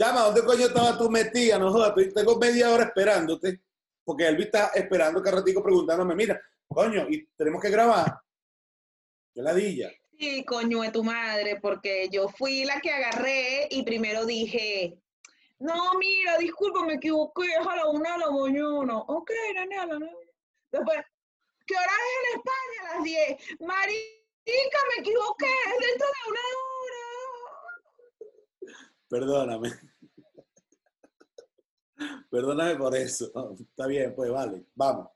Chama, ¿dónde coño estaba tú metida? No jodas, tengo media hora esperándote, porque Elvis está esperando que ratico preguntándome, mira, coño, y tenemos que grabar. Qué ladilla. Sí, coño de tu madre, porque yo fui la que agarré y primero dije, no, mira, disculpa, me equivoqué, es a la una de la mañana. Ok, nene, a la nueve. Después, ¿qué hora es en España? A las diez. Marica, me equivoqué, es dentro de una hora. Perdóname. Perdóname por eso. Está bien, pues vale, vamos.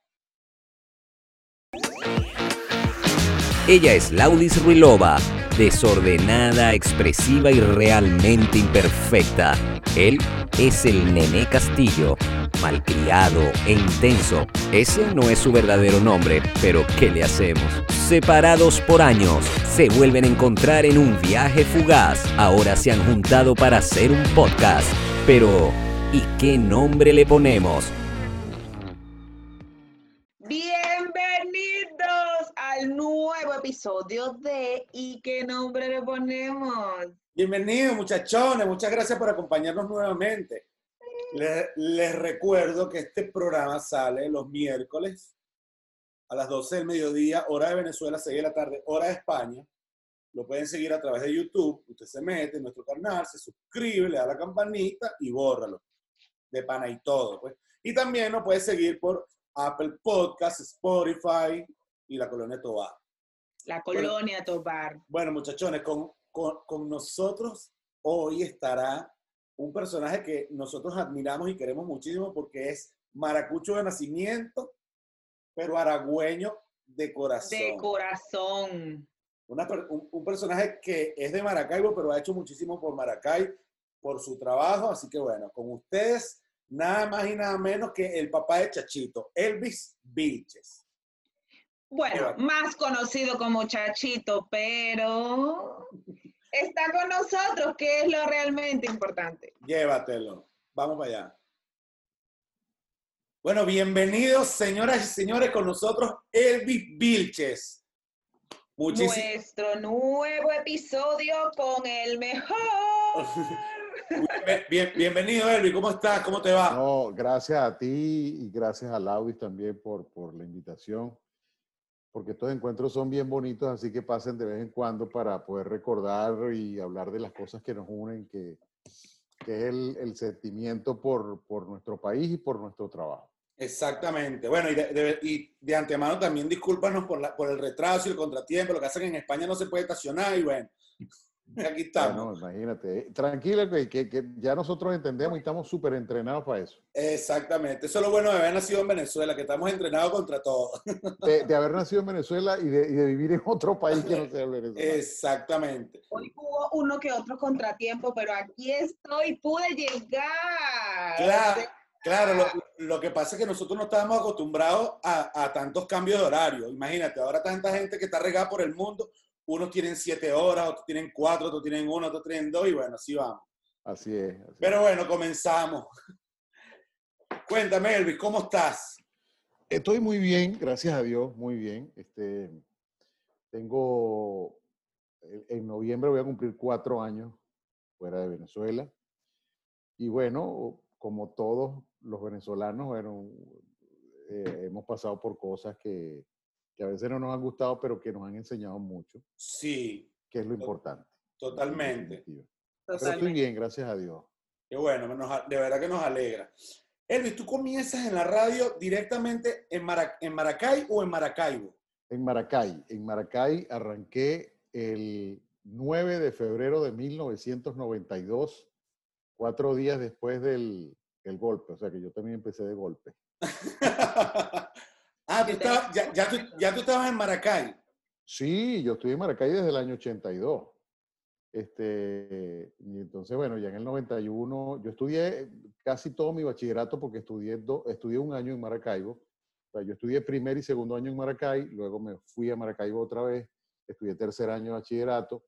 Ella es Laudis Ruilova, desordenada, expresiva y realmente imperfecta. Él es el Nené Castillo, malcriado e intenso. Ese no es su verdadero nombre, pero ¿qué le hacemos? Separados por años, se vuelven a encontrar en un viaje fugaz. Ahora se han juntado para hacer un podcast. Pero, ¿y qué nombre le ponemos? nuevo episodio de ¿Y qué nombre le ponemos? Bienvenidos muchachones, muchas gracias por acompañarnos nuevamente. Les, recuerdo que este programa sale los miércoles a las 12 del mediodía, hora de Venezuela, 6 de la tarde, hora de España. Lo pueden seguir a través de YouTube. Usted se mete en nuestro canal, se suscribe, le da la campanita y bórralo. De pana y todo. Pues. Y también nos puede seguir por Apple Podcasts, Spotify, y la colonia Tobar. La colonia Tobar. Bueno, muchachones, con, con, nosotros hoy estará un personaje que nosotros admiramos y queremos muchísimo porque es maracucho de nacimiento, pero aragüeño de corazón. De corazón. un, un, personaje que es de Maracaibo, pero ha hecho muchísimo por Maracay, por su trabajo. Así que bueno, con ustedes, nada más y nada menos que el papá de Chachito, Elvis Vilches. Bueno, más conocido como Chachito, pero está con nosotros, que es lo realmente importante. Llévatelo. Vamos para allá. Bueno, bienvenidos, señoras y señores, con nosotros Elvis Vilches. Nuestro nuevo episodio con el mejor. Bien, bienvenido, Elvis. ¿Cómo estás? ¿Cómo te va? No, gracias a ti y gracias a Laudis también por, por la invitación porque estos encuentros son bien bonitos, así que pasen de vez en cuando para poder recordar y hablar de las cosas que nos unen, que, que es el, el, sentimiento por, por, nuestro país y por nuestro trabajo. Exactamente. Bueno, y de, y de antemano también discúlpanos por, la, por el retraso y el contratiempo, lo que hacen en España no se puede estacionar y bueno, Aquí estamos. imagínate. Eh, tranquila, que, que, ya nosotros entendemos y estamos súper entrenados para eso. Exactamente. Eso es lo bueno de haber nacido en Venezuela, que estamos entrenados contra todo. De, haber nacido en Venezuela y de, y de, vivir en otro país que no sea Venezuela. Exactamente. Hoy hubo uno que otro contratiempo, pero aquí estoy, pude llegar. Claro. Claro, lo, lo, que pasa es que nosotros no estábamos acostumbrados a, a, tantos cambios de horario. Imagínate, ahora tanta gente que está regada por el mundo, unos tienen siete horas, otros tienen cuatro, otros tienen uno, otros tienen dos, y bueno, así vamos. Así es. Pero bueno, comenzamos. Cuéntame, Elvis, ¿cómo estás? Estoy muy bien, gracias a Dios, muy bien. Este, tengo, en noviembre voy a cumplir cuatro años fuera de Venezuela. Y bueno, como todos los venezolanos, bueno, eh, hemos pasado por cosas que, que a veces no nos han gustado, pero que nos han enseñado mucho. Sí. Que es lo importante. Totalmente. Pero estoy bien, gracias a Dios. Qué bueno, de verdad que nos alegra. Elvis, ¿tú comienzas en la radio directamente en, en Maracay o en Maracaibo? En Maracay. En Maracay arranqué el 9 de febrero de 1992, cuatro días después del, del golpe. O sea que yo también empecé de golpe. Ah, ya, ya, tú, ya, tú, estabas en Maracay. Sí, yo estuve en Maracay desde el año 82. Este, y entonces, bueno, ya en el 91, yo estudié casi todo mi bachillerato porque estudié, estudié un año en Maracaibo. O sea, yo estudié primer y segundo año en Maracay, luego me fui a Maracaibo otra vez, estudié tercer año de bachillerato.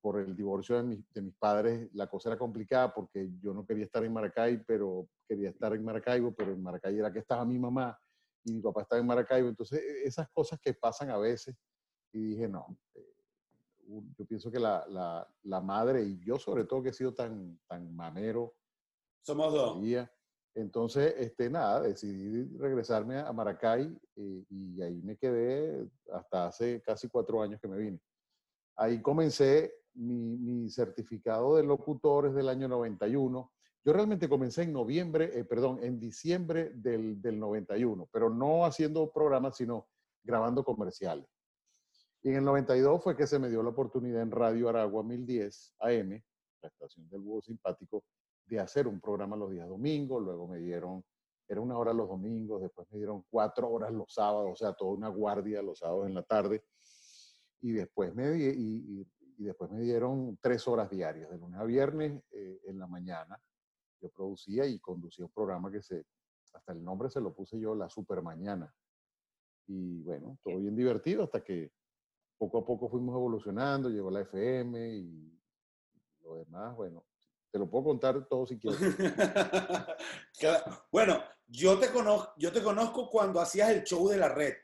por el divorcio de, de mis padres, la cosa era complicada porque yo no quería estar en Maracay, pero quería estar en Maracaibo, pero en Maracay era que estaba mi mamá y mi papá estaba en Maracaibo. Entonces, e, esas cosas que pasan a veces, y dije, no, eh, yo pienso que la, la, la, madre y yo sobre todo que he sido tan, tan mamero. Somos dos. Entonces, este, nada, decidí regresarme a Maracay eh, y ahí me quedé hasta hace casi cuatro años que me vine. Ahí comencé mi, mi certificado de locutores del año 91. Yo realmente comencé en noviembre, eh, perdón, en diciembre del, del 91, pero no haciendo programas, sino grabando comerciales. Y en el 92 fue que se me dio la oportunidad en Radio Aragua 1010 AM, la estación del Búho Simpático, de hacer un programa los días domingos, luego me dieron, era una hora los domingos, después me dieron cuatro horas los sábados, o sea, toda una guardia los sábados en la tarde, y después me, y, y, después me dieron tres horas diarias, de lunes a viernes eh, en la mañana. Yo producía y conducía un programa que se, hasta el nombre se lo puse yo, La Super Mañana. Y bueno, todo bien divertido hasta que poco a poco fuimos evolucionando, llegó la FM y lo demás, bueno, te lo puedo contar todo si quieres. bueno, yo te, conozco, yo te conozco cuando hacías el show de la red.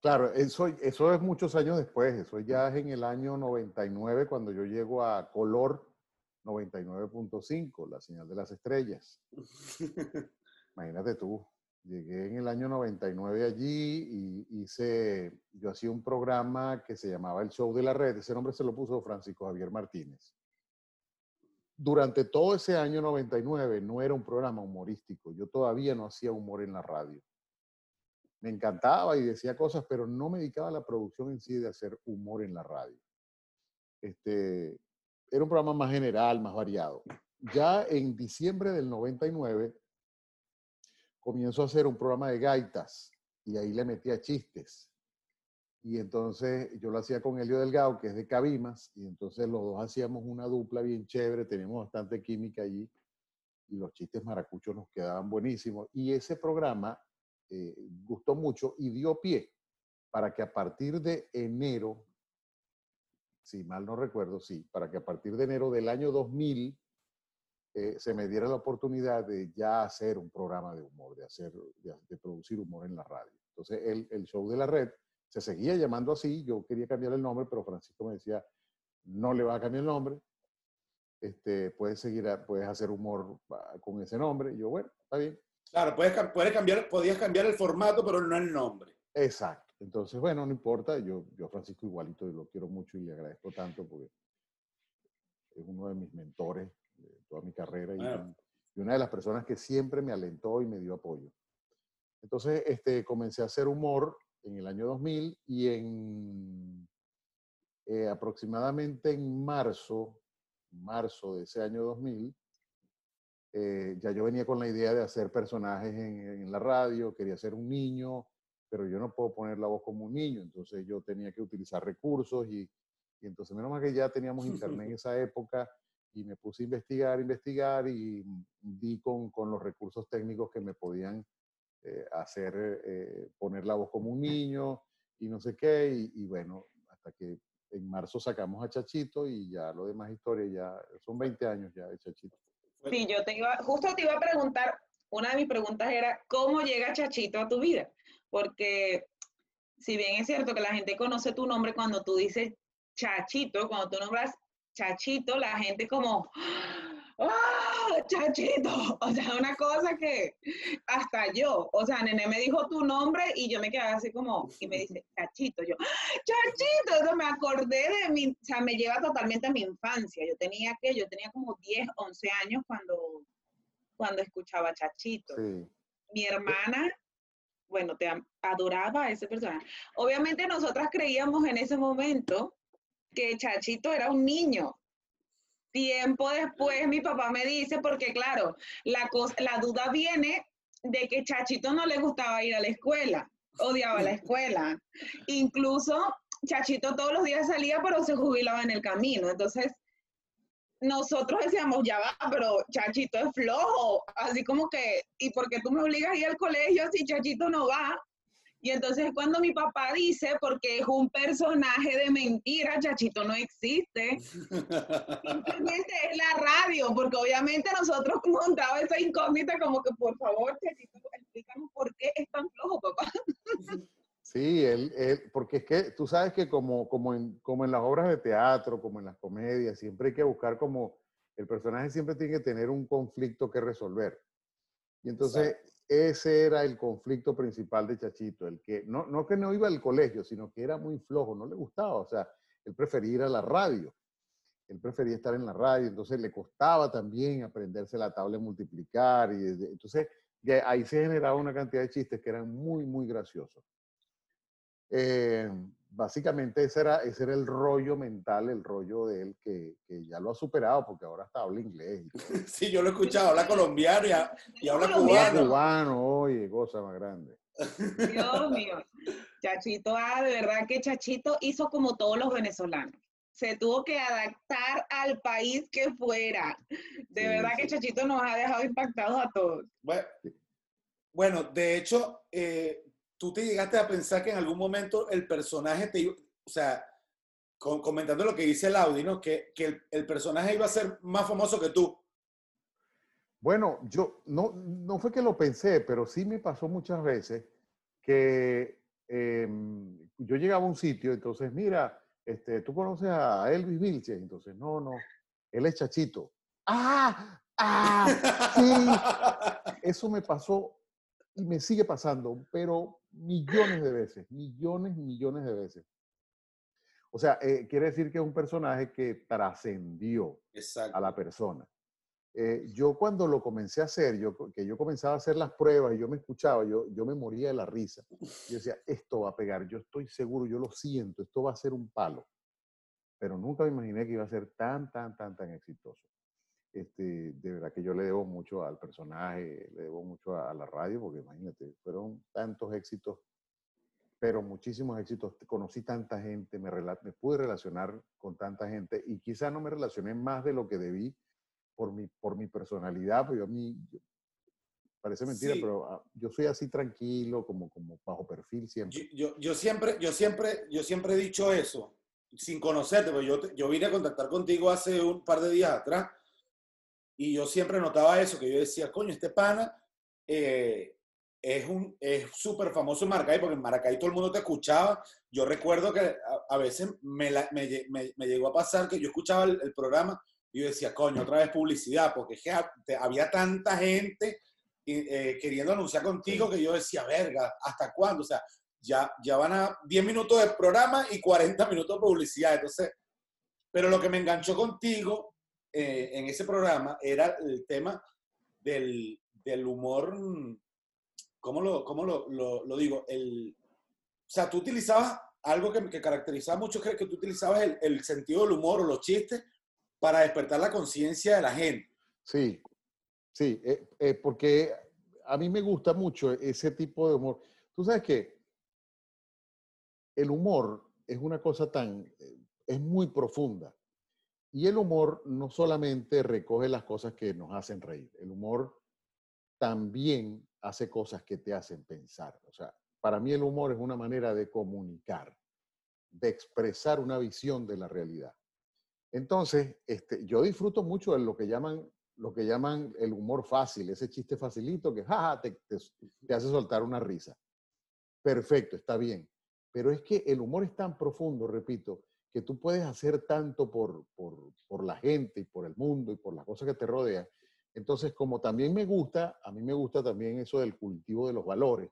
Claro, eso, eso es muchos años después, eso ya es en el año 99 cuando yo llego a Color 99.5, la señal de las estrellas. Imagínate tú, llegué en el año 99 allí y hice, yo hacía un programa que se llamaba El Show de la Red, ese nombre se lo puso Francisco Javier Martínez durante todo ese año 99 no era un programa humorístico. Yo todavía no hacía humor en la radio. Me encantaba y decía cosas, pero no me dedicaba a la producción en sí de hacer humor en la radio. Este, era un programa más general, más variado. Ya en diciembre del 99 comienzo a hacer un programa de gaitas y ahí le metía chistes. Y entonces yo lo hacía con Helio Delgado, que es de Cabimas, y entonces los dos hacíamos una dupla bien chévere, teníamos bastante química allí, y los chistes maracuchos nos quedaban buenísimos. Y ese programa eh, gustó mucho y dio pie para que a partir de enero, si mal no recuerdo, sí, para que a partir de enero del año 2000 eh, se me diera la oportunidad de ya hacer un programa de humor, de, hacer, de, producir humor en la radio. Entonces el, el show de la red se seguía llamando así, yo quería cambiar el nombre, pero Francisco me decía, no le va a cambiar el nombre, este, puedes seguir, puedes hacer humor ah, con ese nombre. Y yo, bueno, está bien. Claro, puedes, puedes cambiar, podías cambiar el formato, pero no el nombre. Exacto. Entonces, bueno, no importa, yo, yo a Francisco igualito lo quiero mucho y le agradezco tanto porque es uno de mis mentores de toda mi carrera y, y una de las personas que siempre me alentó y me dio apoyo. Entonces, este, comencé a hacer humor en el año 2000 y en eh, aproximadamente en marzo, marzo de ese año 2000, eh, ya yo venía con la idea de hacer personajes en, la radio, quería ser un niño, pero yo no puedo poner la voz como un niño, entonces yo tenía que utilizar recursos y, y entonces menos mal que ya teníamos internet en esa época y me puse a investigar, investigar y di con, con los recursos técnicos que me podían eh, hacer, eh, poner la voz como un niño y no sé qué, y, bueno, hasta que en marzo sacamos a Chachito y ya lo demás historia, ya son 20 años ya de Chachito. Sí, yo te iba, justo te iba a preguntar, una de mis preguntas era, ¿cómo llega Chachito a tu vida? Porque si bien es cierto que la gente conoce tu nombre cuando tú dices Chachito, cuando tú nombras Chachito, la gente como, ¡ah, chachito! O sea, una cosa que hasta yo, o sea, Nene me dijo tu nombre y yo me quedé así como, y me dice, chachito, yo, chachito, eso me acordé de mi, o sea, me lleva totalmente a mi infancia. Yo tenía que, yo tenía como 10, 11 años cuando, cuando escuchaba chachito. Mi hermana, bueno, te adoraba a ese. Obviamente nosotras creíamos en ese momento que Chachito era un niño, Tiempo después mi papá me dice, porque claro, la, la duda viene de que Chachito no le gustaba ir a la escuela, odiaba la escuela. Incluso Chachito todos los días salía, pero se jubilaba en el camino. Entonces, nosotros decíamos, ya va, pero Chachito es flojo. Así como que, ¿y por qué tú me obligas a ir al colegio si Chachito no va? Y entonces cuando mi papá dice, porque es un personaje de mentira, Chachito no existe, simplemente es la radio, porque obviamente nosotros montaba esa incógnita como que, por favor, Chachito, explícanos por qué es tan flojo, papá. Sí, él, él- porque es que tú sabes que como, como, en, como en las obras de teatro, como en las comedias, siempre hay que buscar como, el personaje siempre tiene que tener un conflicto que resolver. Y entonces ese era el conflicto principal de Chachito, el que no, no que no iba al colegio, sino que era muy flojo, no le gustaba, o sea, él prefería ir a la radio, él prefería estar en la radio, entonces le costaba también aprenderse la tabla de multiplicar, y entonces de ahí se generaba una cantidad de chistes que eran muy, muy graciosos. Eh, básicamente ese era, ese era el rollo mental, el rollo de él que, que ya lo ha superado porque ahora hasta habla inglés. Sí, yo lo he escuchado, habla colombiano y, ha- y habla Colombiano. cubano. Cubano, oye, cosa más grande. Dios mío. Chachito, ah, de verdad que Chachito hizo como todos los venezolanos. Se tuvo que adaptar al país que fuera. De Sí, verdad que. Chachito nos ha dejado impactados a todos. Bueno, bueno, de hecho, eh, tú te llegaste a pensar que en algún momento el personaje te iba, o sea, con- comentando lo que dice el Audi, ¿no? Que, que el, el personaje iba a ser más famoso que tú. Bueno, yo no, no fue que lo pensé, pero sí me pasó muchas veces que em, yo llegaba a un sitio, entonces, mira, este, tú conoces a Elvis Vilches, entonces, no, no, él es Chachito. ¡Ah! ¡Ah! Sí, eso me pasó y me sigue pasando, pero millones de veces, millones, millones de veces. O sea, eh, quiere decir que es un personaje que trascendió a la persona. Eh, yo cuando lo comencé a hacer, yo, que yo comenzaba a hacer las pruebas y yo me escuchaba, yo, yo me moría de la risa. Yo decía, esto va a pegar, yo estoy seguro, yo lo siento, esto va a ser un palo. Pero nunca me imaginé que iba a ser tan, tan, tan, tan exitoso. Este, de verdad que yo le debo mucho al personaje, le debo mucho a, a la radio, porque imagínate, fueron tantos éxitos, pero muchísimos éxitos. Conocí tanta gente, me, me pude relacionar con tanta gente y quizá no me relacioné más de lo que debí por mi, por mi personalidad, pues yo a mí, yo- parece mentira, Sí. pero ah, yo soy así tranquilo, como, como bajo perfil siempre. Yo, yo, yo siempre, yo, siempre, yo siempre he dicho eso, sin conocerte, porque yo, yo vine a contactar contigo hace un par de días atrás y yo siempre notaba eso, que yo decía, coño, este pana eh, es un es súper famoso en Maracay, porque en Maracay todo el mundo te escuchaba. Yo recuerdo que a, veces me, me, me- llegó a pasar que yo escuchaba el, el programa y yo decía, coño, otra vez publicidad, porque había tanta gente eh, queriendo anunciar contigo que yo decía, verga, ¿hasta cuándo? O sea, ya, ya van a 10 minutos de programa y 40 minutos de publicidad. Entonces, pero lo que me enganchó contigo eh, en ese programa era el tema del, del humor, mm, ¿cómo lo, cómo lo, lo- digo? El, o sea, tú utilizabas algo que, que caracterizaba mucho, que, tú utilizabas el, el sentido del humor o los chistes para despertar la conciencia de la gente. Sí, sí, eh, eh, porque a mí me gusta mucho ese tipo de humor. Tú sabes que el humor es una cosa tan, es muy profunda. Y el humor no solamente recoge las cosas que nos hacen reír, el humor también hace cosas que te hacen pensar. O sea, para mí el humor es una manera de comunicar, de expresar una visión de la realidad. Entonces, este, yo disfruto mucho de lo que llaman lo que llaman el humor fácil, ese chiste facilito que jaja, te, te, te hace soltar una risa. Perfecto, está bien. Pero es que el humor es tan profundo, repito, que tú puedes hacer tanto por, por, por la gente y por el mundo y por las cosas que te rodean. Entonces, como también me gusta, a mí me gusta también eso del cultivo de los valores.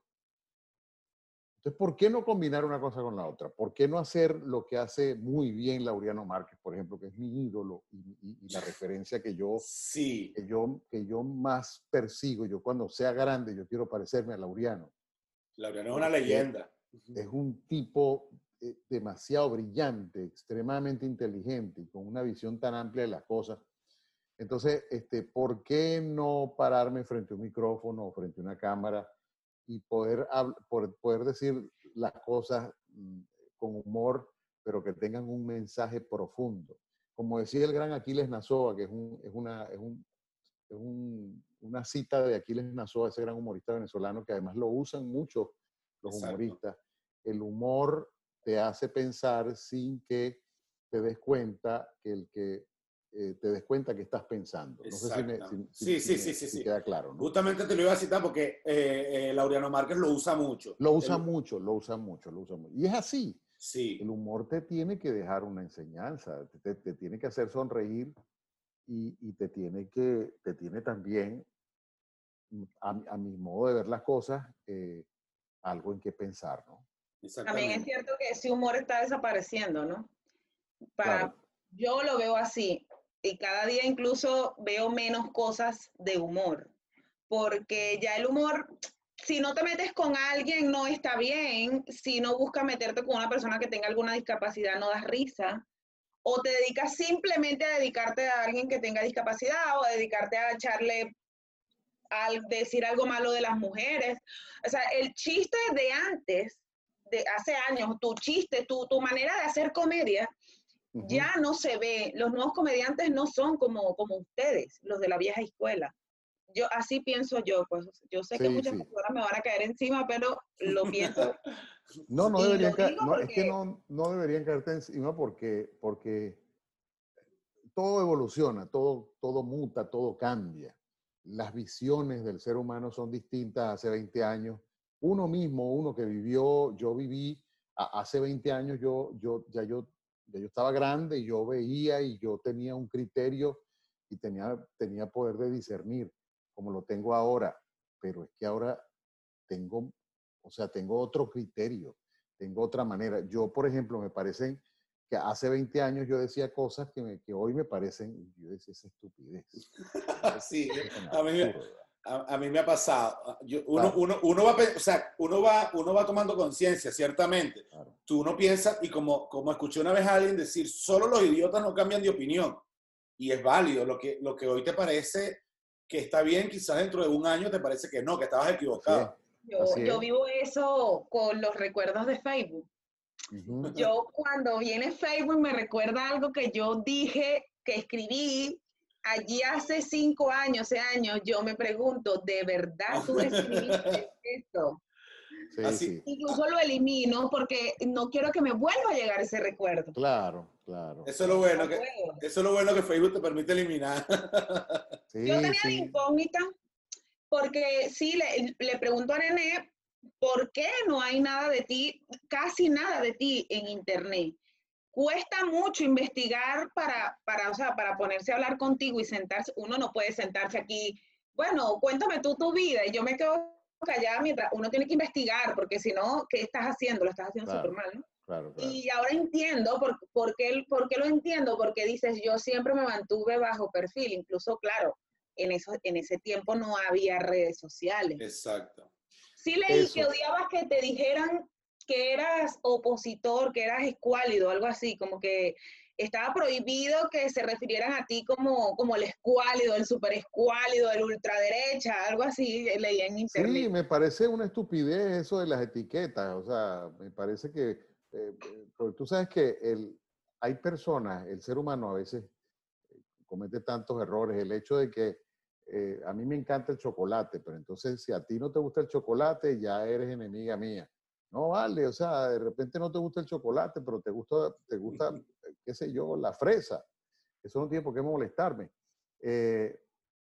Entonces, ¿por qué no combinar una cosa con la otra? ¿Por qué no hacer lo que hace muy bien Laureano Márquez, por ejemplo, que es mi ídolo y, y- y la referencia que yo, Sí, que, yo, que yo más persigo? Yo cuando sea grande, yo quiero parecerme a Laureano. Laureano es una leyenda. Es un tipo eh, demasiado brillante, extremadamente inteligente y con una visión tan amplia de las cosas. Entonces, este, ¿por qué no pararme frente a un micrófono o frente a una cámara y poder, poder decir las cosas mm, con humor, pero que tengan un mensaje profundo? Como decía el gran Aquiles Nazoa, que es, un, es, una, es, un, es un- una cita de Aquiles Nazoa, ese gran humorista venezolano, que además lo usan mucho los Exacto. humoristas. El humor te hace pensar sin que te des cuenta que el que eh, te des cuenta que estás pensando. No sé si, me, si- Sí, si- sí, si sí, sí, queda claro. ¿no? Justamente te lo iba a citar porque eh, eh, Laureano Márquez lo usa mucho. Lo usa El- mucho, lo usa mucho, lo usa mucho. Y es así. Sí, El humor te tiene que dejar una enseñanza, te, te- te tiene que hacer sonreír y, y te tiene que, te tiene también, a, a mi modo de ver las cosas, eh, algo en qué pensar, ¿no? También es cierto que ese humor está desapareciendo, ¿no? Para, Claro. Yo lo veo así y cada día incluso veo menos cosas de humor, porque ya el humor, si no te metes con alguien no está bien, si no buscas meterte con una persona que tenga alguna discapacidad no das risa, o te dedicas simplemente a dedicarte a alguien que tenga discapacidad o a dedicarte a echarle al decir algo malo de las mujeres. O sea, el chiste de antes, de hace años, tu chiste, tu, tu manera de hacer comedia, Ujú. ya no se ve. Los nuevos comediantes no son como, como ustedes, los de la vieja escuela. Yo así pienso yo, pues yo sé que Sí, muchas sí. personas me van a caer encima, pero lo pienso. No, no deberían caer, no, es que porque- no, no deberían caerte encima porque, porque todo evoluciona, todo, todo muta, todo cambia. Las visiones del ser humano son distintas hace 20 años. Uno mismo, uno que vivió, yo viví a- hace 20 años, yo, yo, ya, yo, ya yo estaba grande y yo veía y yo tenía un criterio y tenía, tenía poder de discernir, como lo tengo ahora. Pero es que ahora tengo o sea, tengo otro criterio, tengo otra manera. Yo, por ejemplo, me parecen que hace 20 años yo decía cosas que, me- que hoy me parecen, yo decía esa estupidez. Sí, a mí. A, a mí me ha pasado. Yo- uno, Claro. uno, uno va, o sea, uno va, uno va tomando conciencia, ciertamente. Claro. Tú no piensas, y como, como escuché una vez a alguien decir, solo los idiotas no cambian de opinión. Y es válido. Lo que, lo que hoy te parece que está bien, quizás dentro de un año te parece que no, que estabas equivocado. Yo, Así yo es. vivo eso con los recuerdos de Facebook. Yo cuando viene Facebook me recuerda algo que yo dije, que escribí allí hace cinco años, seis años. Yo me pregunto, ¿de verdad tú escribiste esto? Sí, Así- sí. Incluso lo elimino porque no quiero que me vuelva a llegar ese recuerdo. Claro, claro. Eso es lo bueno, No que, eso es lo bueno que Facebook te permite eliminar. Sí, Yo tenía la incógnita porque sí, le, le pregunto a Nené, ¿por qué no hay nada de ti, casi nada de ti en Internet? Cuesta mucho investigar para, para, o sea, para ponerse a hablar contigo y sentarse. Uno no puede sentarse aquí, bueno, cuéntame tú tu vida y yo me quedo callada mientras uno tiene que investigar, porque si no, ¿qué estás haciendo? Lo estás haciendo Claro. súper mal, ¿no? Claro, claro. Y ahora entiendo por, por, qué, por qué lo entiendo, porque dices, yo siempre me mantuve bajo perfil, incluso, claro, en, eso, en ese tiempo no había redes sociales. Exacto. Sí leí Eso. que odiabas que te dijeran que eras opositor, que eras escuálido, algo así, como que estaba prohibido que se refirieran a ti como, como el escuálido, el super escuálido, el ultraderecha, algo así, leí en internet. Sí, me parece una estupidez eso de las etiquetas. O sea, me parece que, eh, eh, porque tú sabes que el, hay personas, el ser humano a veces eh, comete tantos errores. El hecho de que eh, a mí me encanta el chocolate, pero entonces si a ti no te gusta el chocolate, ya eres enemiga mía. No vale, o sea, de repente no te gusta el chocolate, pero te gusta, te gusta, eh, qué sé yo, la fresa. Eso no tiene por qué molestarme. Eh,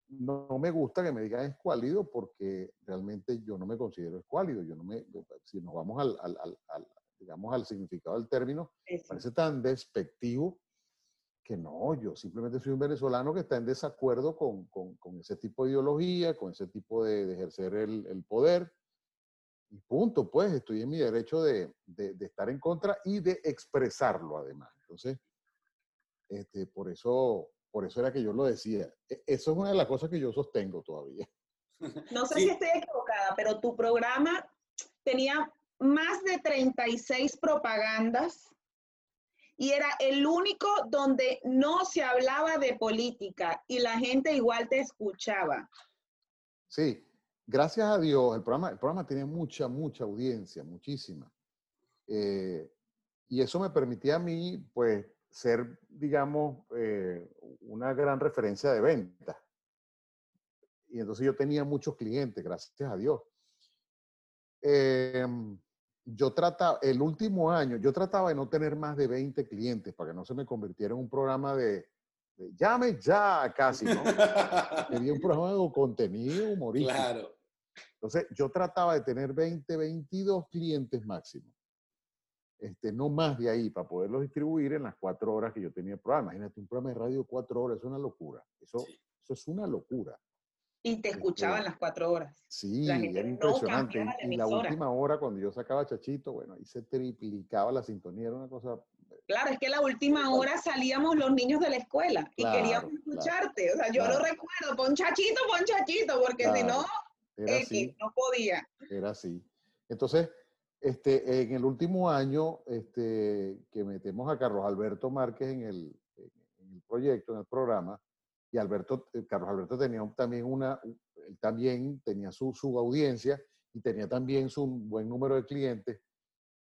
no, no me gusta que me digan escuálido porque realmente yo no me considero escuálido. Yo no me, si nos vamos al, al- al- al, digamos, al significado del término, Eso. parece tan despectivo que no, yo simplemente soy un venezolano que está en desacuerdo con, con- con ese tipo de ideología, con ese tipo de, de ejercer el, el poder. Y punto, pues estoy en mi derecho de, de- de estar en contra y de expresarlo además. Entonces, este, por, eso, por eso era que yo lo decía. E- Eso es una de las cosas que yo sostengo todavía. No sé Sí. si estoy equivocada, pero tu programa tenía más de 36 propagandas y era el único donde no se hablaba de política y la gente igual te escuchaba. Sí, gracias a Dios, el programa, el programa tenía mucha, mucha audiencia, muchísima. Eh, y eso me permitía a mí, pues, ser, digamos, eh, una gran referencia de venta. Y entonces yo tenía muchos clientes, gracias a Dios. Em, yo trataba, el último año, yo trataba de no tener más de 20 clientes para que no se me convirtiera en un programa de, llame ya casi, ¿no? Quería un programa de contenido humorístico. Claro. Entonces, yo trataba de tener 20, 22 clientes máximo. Este, no más de ahí, para poderlos distribuir en las cuatro horas que yo tenía el programa. Imagínate, un programa de radio cuatro horas, es una locura. Eso, Sí. eso es una locura. Y te escuchaban las cuatro horas. Sí, La era no impresionante. cambiaba la y la última hora, cuando yo sacaba Chachito, bueno, ahí se triplicaba la sintonía, era una cosa... Claro, es que la última hora salíamos los niños de la escuela y Claro, queríamos claro, escucharte. O sea, yo lo recuerdo, pon chachito, pon chachito, porque si no, X, así. no podía. Era así. Entonces, este, en el último año este, que metemos a Carlos Alberto Márquez en el, en el proyecto, en el programa, y Alberto, eh, Carlos Alberto tenía también una, él también tenía su, su audiencia y tenía también su buen número de clientes.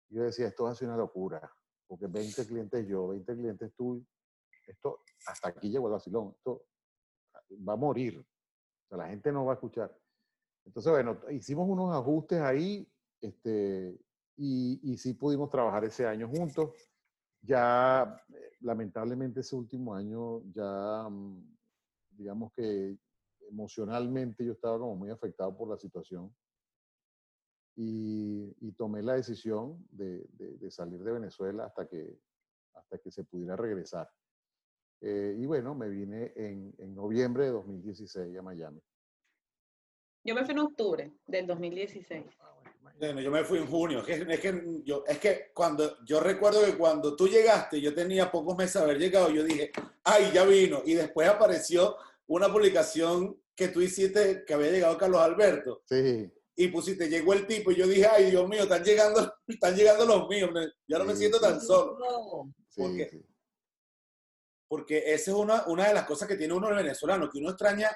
Yo decía, esto va a ser una locura, porque 20 clientes yo, 20 clientes tú, esto, hasta aquí llegó el vacilón, esto va a morir. O sea, la gente no va a escuchar. Entonces, bueno, hicimos unos ajustes ahí este, y, y sí pudimos trabajar ese año juntos. Ya, eh, lamentablemente, ese último año, ya, mm, digamos que emocionalmente yo estaba como muy afectado por la situación y, y tomé la decisión de, de- de salir de Venezuela hasta que, hasta que se pudiera regresar. Eh, y bueno, me vine en, en noviembre de 2016 a Miami. Yo me fui en octubre del 2016. Ah, bueno. Bueno, yo me fui en junio. Es que, es que, yo, es que cuando yo recuerdo que cuando tú llegaste, yo tenía pocos meses de haber llegado, yo dije, ay, ya vino. Y después apareció una publicación que tú hiciste que había llegado Carlos Alberto. Sí, Y pusiste, llegó el tipo, y yo dije, ay, Dios mío, están llegando, están llegando los míos. me- Ya no me siento sí. tan solo. No. sí, ¿Por qué? sí. Porque esa es una, una de las cosas que tiene uno el venezolano, que uno extraña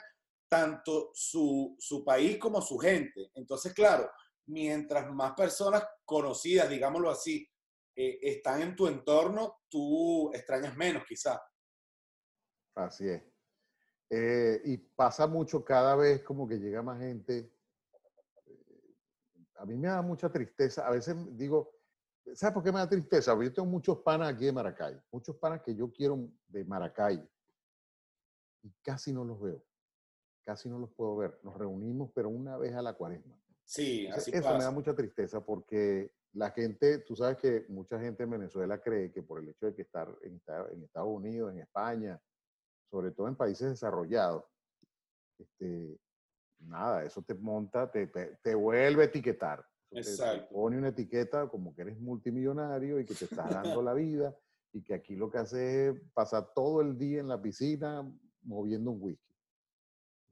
tanto su, su país como su gente. Entonces, claro, mientras más personas conocidas, digámoslo así, eh, están en tu entorno, tú extrañas menos quizá. Así es. Eh, y pasa mucho cada vez como que llega más gente. A mí me da mucha tristeza. A veces digo, ¿sabes por qué me da tristeza? Porque yo tengo muchos panas aquí de Maracay, muchos panas que yo quiero de Maracay y casi no los veo. Casi no los puedo ver. Nos reunimos, pero una vez a la cuaresma. Sí, así eso me da mucha tristeza porque la gente, tú sabes que mucha gente en Venezuela cree que por el hecho de que estar en, esta- en Estados Unidos, en España, sobre todo en países desarrollados, este, nada, eso te monta, te, te- te vuelve a etiquetar. Eso te- te Exacto. pone una etiqueta como que eres multimillonario y que te estás dando la vida y que aquí lo que hace es pasar todo el día en la piscina moviendo un whisky.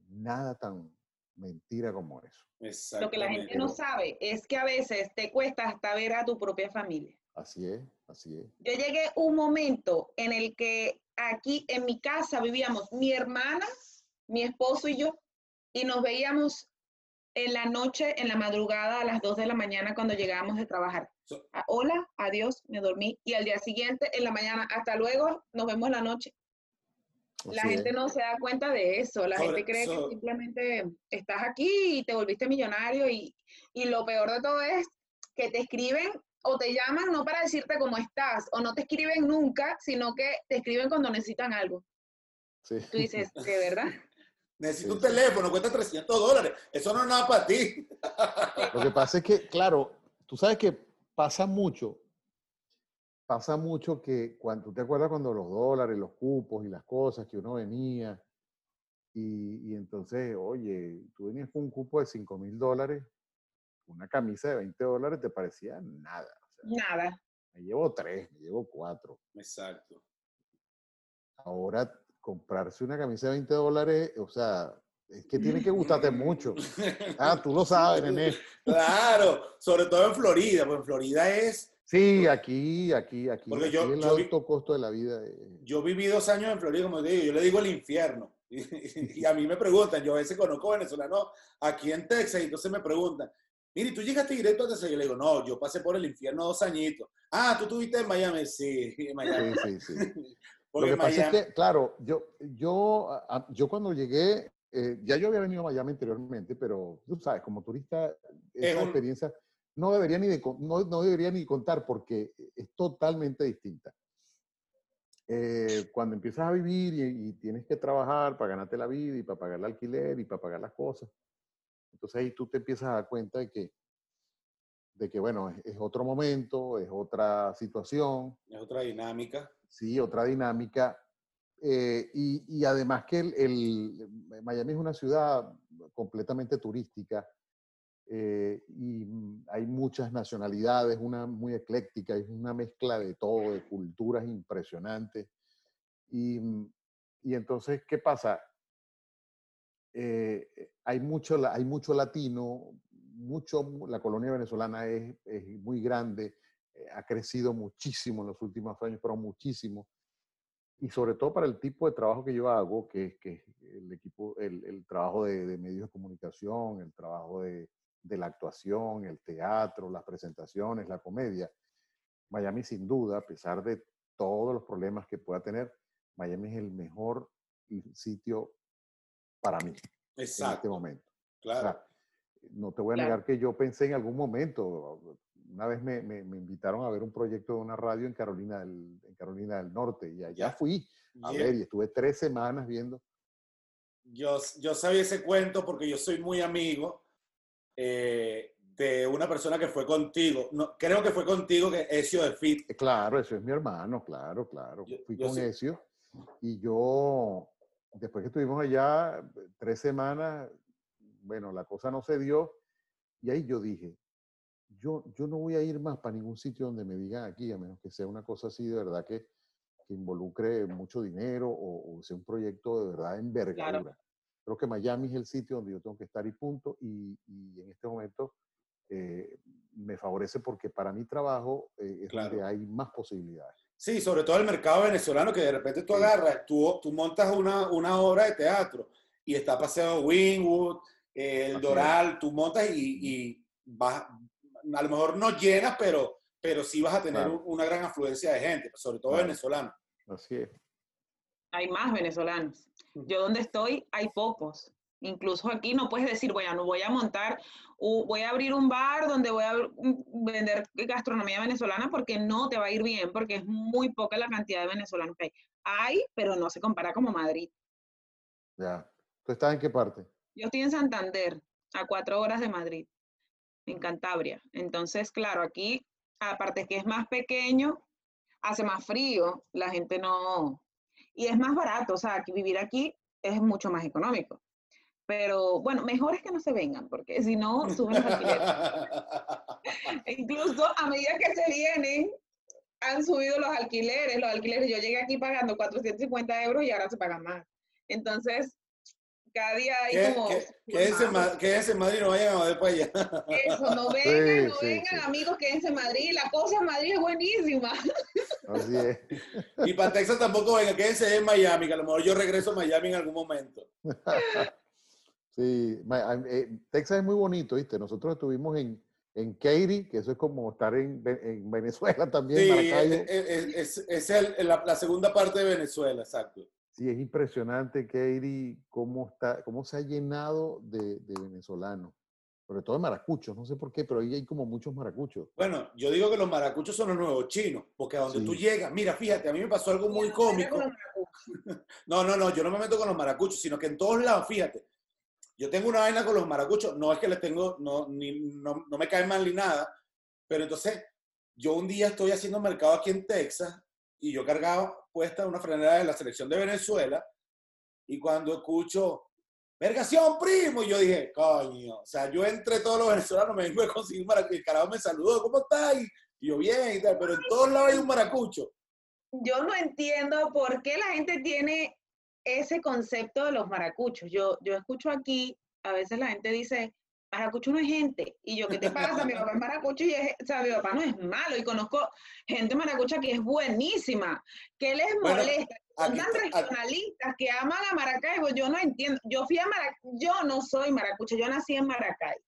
Nada tan mentira como eso. Lo que la gente no sabe es que a veces te cuesta hasta ver a tu propia familia. Así es, así es. Yo llegué un momento en el que aquí en mi casa vivíamos mi hermana, mi esposo y yo, y nos veíamos en la noche, en la madrugada, a las 2 de la mañana cuando llegábamos de trabajar. So- Ah, Hola, adiós, me dormí. Y al día siguiente, en la mañana, hasta luego, nos vemos en la noche. La gente es. no se da cuenta de eso. La gente cree so- que simplemente estás aquí y te volviste millonario. Y, y lo peor de todo es que te escriben o te llaman no para decirte cómo estás, o no te escriben nunca, sino que te escriben cuando necesitan algo. Sí. Tú dices, ¿de verdad? Necesito Sí, un sí. teléfono, cuesta 300 dólares. Eso no es nada para ti. Lo que pasa es que, claro, tú sabes que pasa mucho, pasa mucho que cuando, ¿tú te acuerdas cuando los dólares, los cupos y las cosas que uno venía? Y, y entonces, oye, tú venías con un cupo de 5 mil dólares, una camisa de 20 dólares te parecía nada. O sea, Nada. me llevo tres, me llevo cuatro. Exacto. Ahora, comprarse una camisa de 20 dólares, o sea, es que tiene que gustarte mucho. Ah, tú lo sabes, nene. Claro, sobre todo en Florida, porque en Florida es. Sí, aquí, aquí, aquí, Porque aquí yo- el yo vi- alto costo de la vida. Yo viví dos años en Florida, como te digo, yo le digo el infierno. Y, y a mí me preguntan, yo a veces conozco venezolanos aquí en Texas y entonces me preguntan, mire, ¿tú llegaste directo a Texas? Yo le digo, no, yo pasé por el infierno dos añitos. Ah, ¿tú estuviste en Miami? Sí, en Miami. Sí, sí, sí. Lo Porque que en pasa Miami, es que, claro, yo, yo, yo cuando llegué, eh, ya yo había venido a Miami anteriormente, pero tú sabes, como turista, esa un- experiencia no debería, ni de no, no debería ni contar porque es totalmente distinta. eh, cuando empiezas a vivir y, y tienes que trabajar para ganarte la vida y para pagar el alquiler y para pagar las cosas, entonces ahí tú te empiezas a dar cuenta de que, de que bueno, es, es otro momento, es otra situación, Es otra dinámica. sí, otra dinámica. eh, y, y además que el, el- Miami es una ciudad completamente turística eh, y hay muchas nacionalidades, una muy ecléctica, es una mezcla de todo, de culturas impresionantes. Y, y entonces, ¿qué pasa? Eh, hay, mucho, hay mucho latino, mucho, la colonia venezolana es, es muy grande, eh, ha crecido muchísimo en los últimos años, pero muchísimo. Y sobre todo para el tipo de trabajo que yo hago, que es que el equipo, el, el trabajo de, de medios de comunicación, el trabajo de, de la actuación, el teatro, las presentaciones, la comedia. Miami sin duda, a pesar de todos los problemas que pueda tener, Miami es el mejor sitio para mí en este Exacto, momento. O claro. sea, no te voy a Claro. negar que yo pensé en algún momento, una vez me, me- me invitaron a ver un proyecto de una radio en Carolina del, en Carolina del Norte y allá fui a Ye- ver y estuve tres semanas viendo. Yo, yo sabía ese cuento porque yo soy muy amigo eh, de una persona que fue contigo. No, creo que fue contigo, que Ezio de Fit. Eh, Claro, eso es mi hermano, claro, claro. Yo- Fui yo con sí- Ezio y yo, después que estuvimos allá tres semanas, bueno, la cosa no se dio y ahí yo dije, yo, yo no voy a ir más para ningún sitio donde me digan aquí, a menos que sea una cosa así de verdad que, que involucre mucho dinero o, o sea un proyecto de verdad de envergadura. Creo que Miami es el sitio donde yo tengo que estar y punto. Y, y en este momento eh, me favorece porque para mi trabajo eh, es donde Claro. hay más posibilidades. Sí, sobre todo el mercado venezolano, que de repente tú agarras, tú, tú montas una, una obra de teatro y está Paseo Wingwood, el Así es. Doral, tú montas y, y vas, a lo mejor no llenas, pero, pero sí vas a tener Claro. una gran afluencia de gente, sobre todo Claro. venezolana. Así es. Hay más venezolanos. Yo donde estoy hay pocos. Incluso aquí no puedes decir, bueno, no voy a montar, voy a abrir un bar donde voy a vender gastronomía venezolana porque no te va a ir bien, porque es muy poca la cantidad de venezolanos que hay. Hay, pero no se compara como Madrid. Ya. ¿Tú estás en qué parte? Yo estoy en Santander, a cuatro horas de Madrid, en Cantabria. Entonces, claro, aquí, aparte que es más pequeño, hace más frío, la gente no... Y es más barato, o sea, vivir aquí es mucho más económico. Pero bueno, mejor es que no se vengan, porque si no, suben los alquileres. E Incluso a medida que se vienen, han subido los alquileres. Los alquileres, yo llegué aquí pagando 450 euros y ahora se pagan más. Entonces, cada día hay ¿Qué- como... qué- Quédense en en Madrid, no vayan a ver para allá. Eso, no vengan, no sí, vengan, sí. amigos, quédense en Madrid. La cosa en Madrid es buenísima. Así es. Y para Texas tampoco vengan, quédense en Miami, que a lo mejor yo regreso a Miami en algún momento. Sí, eh, Texas es muy bonito, ¿viste? Nosotros estuvimos en, en Katy, que eso es como estar en, en Venezuela también, Sí, Maracaibo. es, es- es- es el- la, la segunda parte de Venezuela, exacto. Sí, es impresionante, Katie, cómo, está, cómo se ha llenado de, de venezolanos, sobre todo de maracuchos, no sé por qué, pero ahí hay como muchos maracuchos. Bueno, yo digo que los maracuchos son los nuevos chinos, porque a donde Sí. tú llegas, mira, fíjate, a mí me pasó algo muy cómico. No, no, no, yo no me meto con los maracuchos, sino que en todos lados, fíjate, yo tengo una vaina con los maracuchos, no es que les tengo, no, ni, no, no me caen mal ni nada, pero entonces yo un día estoy haciendo mercado aquí en Texas y yo cargaba puesta una frenera de la selección de Venezuela y cuando escucho, vergación primo, y yo dije, coño, o sea, yo entre todos los venezolanos me vengo a conseguir maracucho, el carajo me saludó, ¿cómo estás? Y yo bien pero en todos lados hay un maracucho. Yo no entiendo por qué la gente tiene ese concepto de los maracuchos. Yo, yo escucho aquí, a veces la gente dice, maracucho no es gente. Y yo, ¿qué te pasa? Mi papá es maracucho y es, o sea, mi papá no es malo. Y conozco gente maracucha que es buenísima. ¿Qué les Bueno, molesta? Son tan aquí- regionalistas que aman a Maracaibo. Yo no entiendo. Yo fui a Maracaibo, yo no soy maracucha, yo nací en Maracaibo,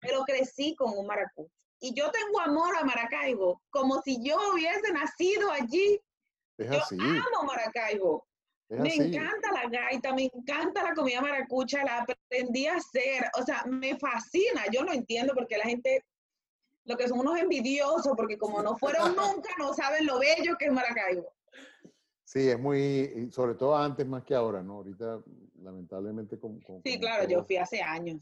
pero crecí con un maracucho. Y yo tengo amor a Maracaibo, como si yo hubiese nacido allí. Es Yo así, amo Maracaibo. Es Me así. encanta la gaita, me encanta la comida maracucha, la aprendí a hacer. O sea, me fascina. Yo no entiendo por qué la gente, lo que son unos envidiosos, porque como no fueron nunca, no saben lo bello que es Maracaibo. Sí, es muy, sobre todo antes más que ahora, ¿no? Ahorita, lamentablemente, con, con- Sí, claro, yo todo- fui hace años.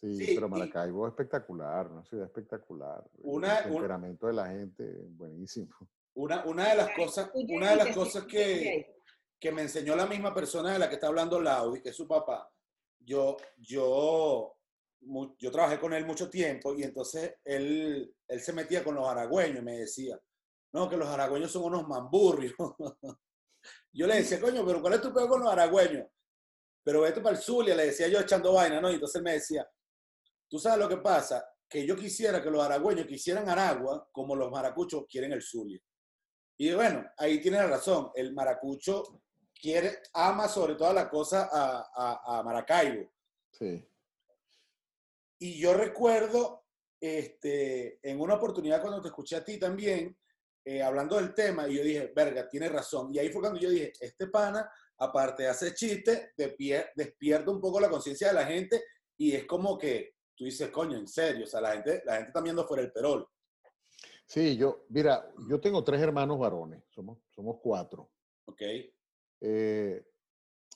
Sí, Sí, pero y- Maracaibo es espectacular, una ciudad espectacular. Una- el un- temperamento de la gente, buenísimo. Una, una de las cosas, una de las cosas que. Que me enseñó la misma persona de la que está hablando Laudi, que es su papá. Yo, yo, yo trabajé con él mucho tiempo y entonces él, él se metía con los aragüeños y me decía, no, que los aragüeños son unos mamburrios. Yo le decía, coño, pero ¿cuál es tu peor con los aragüeños? Pero vete para el Zulia, le decía yo echando vaina, ¿no? Y entonces me decía, tú sabes lo que pasa, que yo quisiera que los aragüeños quisieran Aragua como los maracuchos quieren el Zulia. Y bueno, ahí tiene razón. El maracucho quiere, ama sobre todas las cosas a, a- a Maracaibo. Sí. Y yo recuerdo, este, en una oportunidad cuando te escuché a ti también, eh, hablando del tema, y yo dije, verga, tiene razón. Y ahí fue cuando yo dije, este pana, aparte de hacer chistes, despie- despierta un poco la conciencia de la gente y es como que tú dices, coño, en serio, o sea, la gente, la gente está viendo fuera el perol. Sí, yo, mira, yo tengo tres hermanos varones, somos, somos cuatro. ¿Ok? Eh,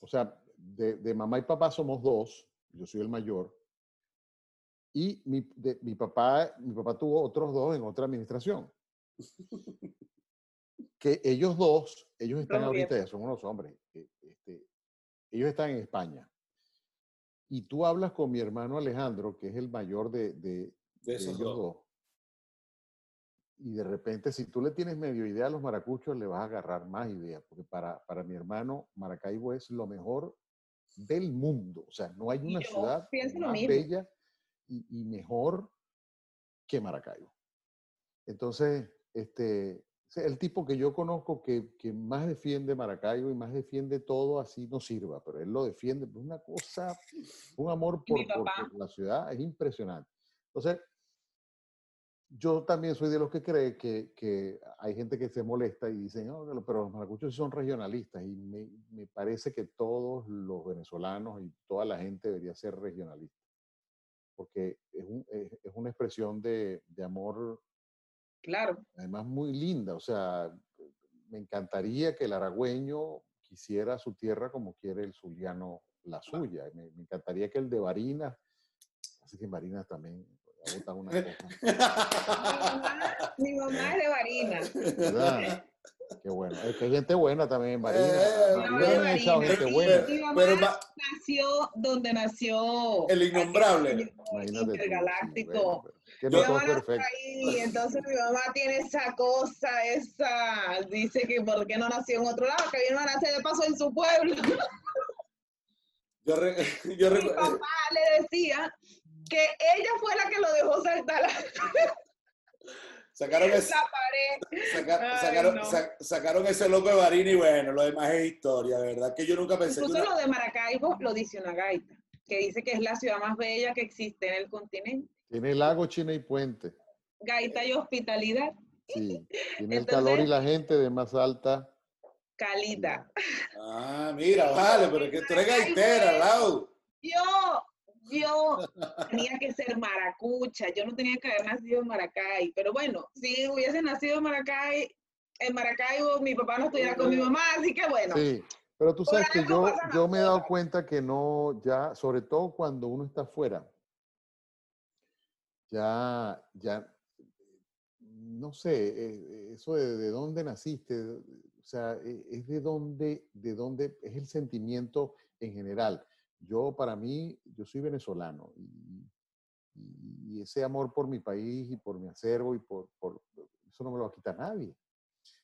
o sea, de, de mamá y papá somos dos, yo soy el mayor. Y mi, de- mi, papá, mi papá tuvo otros dos en otra administración. Que ellos dos, ellos están ahorita, ya son unos hombres, eh, este, ellos están en España. Y tú hablas con mi hermano Alejandro, que es el mayor de, de, De de esos ellos dos. dos. Y de repente, si tú le tienes medio idea a los maracuchos, le vas a agarrar más ideas, porque para, para mi hermano, Maracaibo es lo mejor del mundo. O sea, no hay una ciudad más bella y, y mejor que Maracaibo. Entonces, este, el tipo que yo conozco que, que más defiende Maracaibo y más defiende todo, así no sirva, pero él lo defiende, una cosa, un amor por, por- por la ciudad es impresionante. Entonces, yo también soy de los que cree que, que hay gente que se molesta y dicen, "No, pero- los maracuchos son regionalistas y me, me parece que todos los venezolanos y toda la gente debería ser regionalista, porque es, un- es- es una expresión de, de amor Claro. además muy linda. O sea, me encantaría que el aragüeño quisiera su tierra como quiere el zuliano la suya. Me, me encantaría que el de Barinas, así que en Barinas también una cosa. Mi mamá es de Varina. ¿verdad? Qué bueno. Es que hay gente buena también en Barinas. Eh, Barinas. gente buena. Mi mamá Pero nació donde nació. El innombrable. Intergaláctico. que no todo perfecto. ahí, entonces mi mamá tiene esa cosa, esa, dice que por qué no nació en otro lado, que vino a nacer de paso en su pueblo. Yo, re- yo Mi papá le decía que ella fue la que lo dejó saltar la, sacaron, ese, saca- Ay, sacaron, no. sa- sacaron ese loco de Barina y bueno, lo demás es historia, verdad que yo nunca pensé que Incluso una- lo de Maracaibo lo dice una gaita, que dice que es la ciudad más bella que existe en el continente. Tiene lago, China y puente. Gaita y hospitalidad, Sí. Tiene el calor y la gente de más alta. calidad. Ah, mira, vale, pero es que tú eres gaitera, Lau. Yo, yo tenía que ser maracucha, yo no tenía que haber nacido en Maracay, pero bueno, si hubiese nacido en Maracay, en Maracaibo, mi papá no estuviera con mi mamá, así que bueno. Sí, pero tú sabes que yo, yo me he dado cuenta que no, ya, sobre todo cuando uno está afuera, ya, ya, no sé, eh, eso de, de dónde naciste, o sea, eh, es de dónde, de dónde, es el sentimiento en general. Yo, para mí, yo soy venezolano y, y ese amor por mi país y por mi acervo y por, por, eso no me lo va a quitar nadie.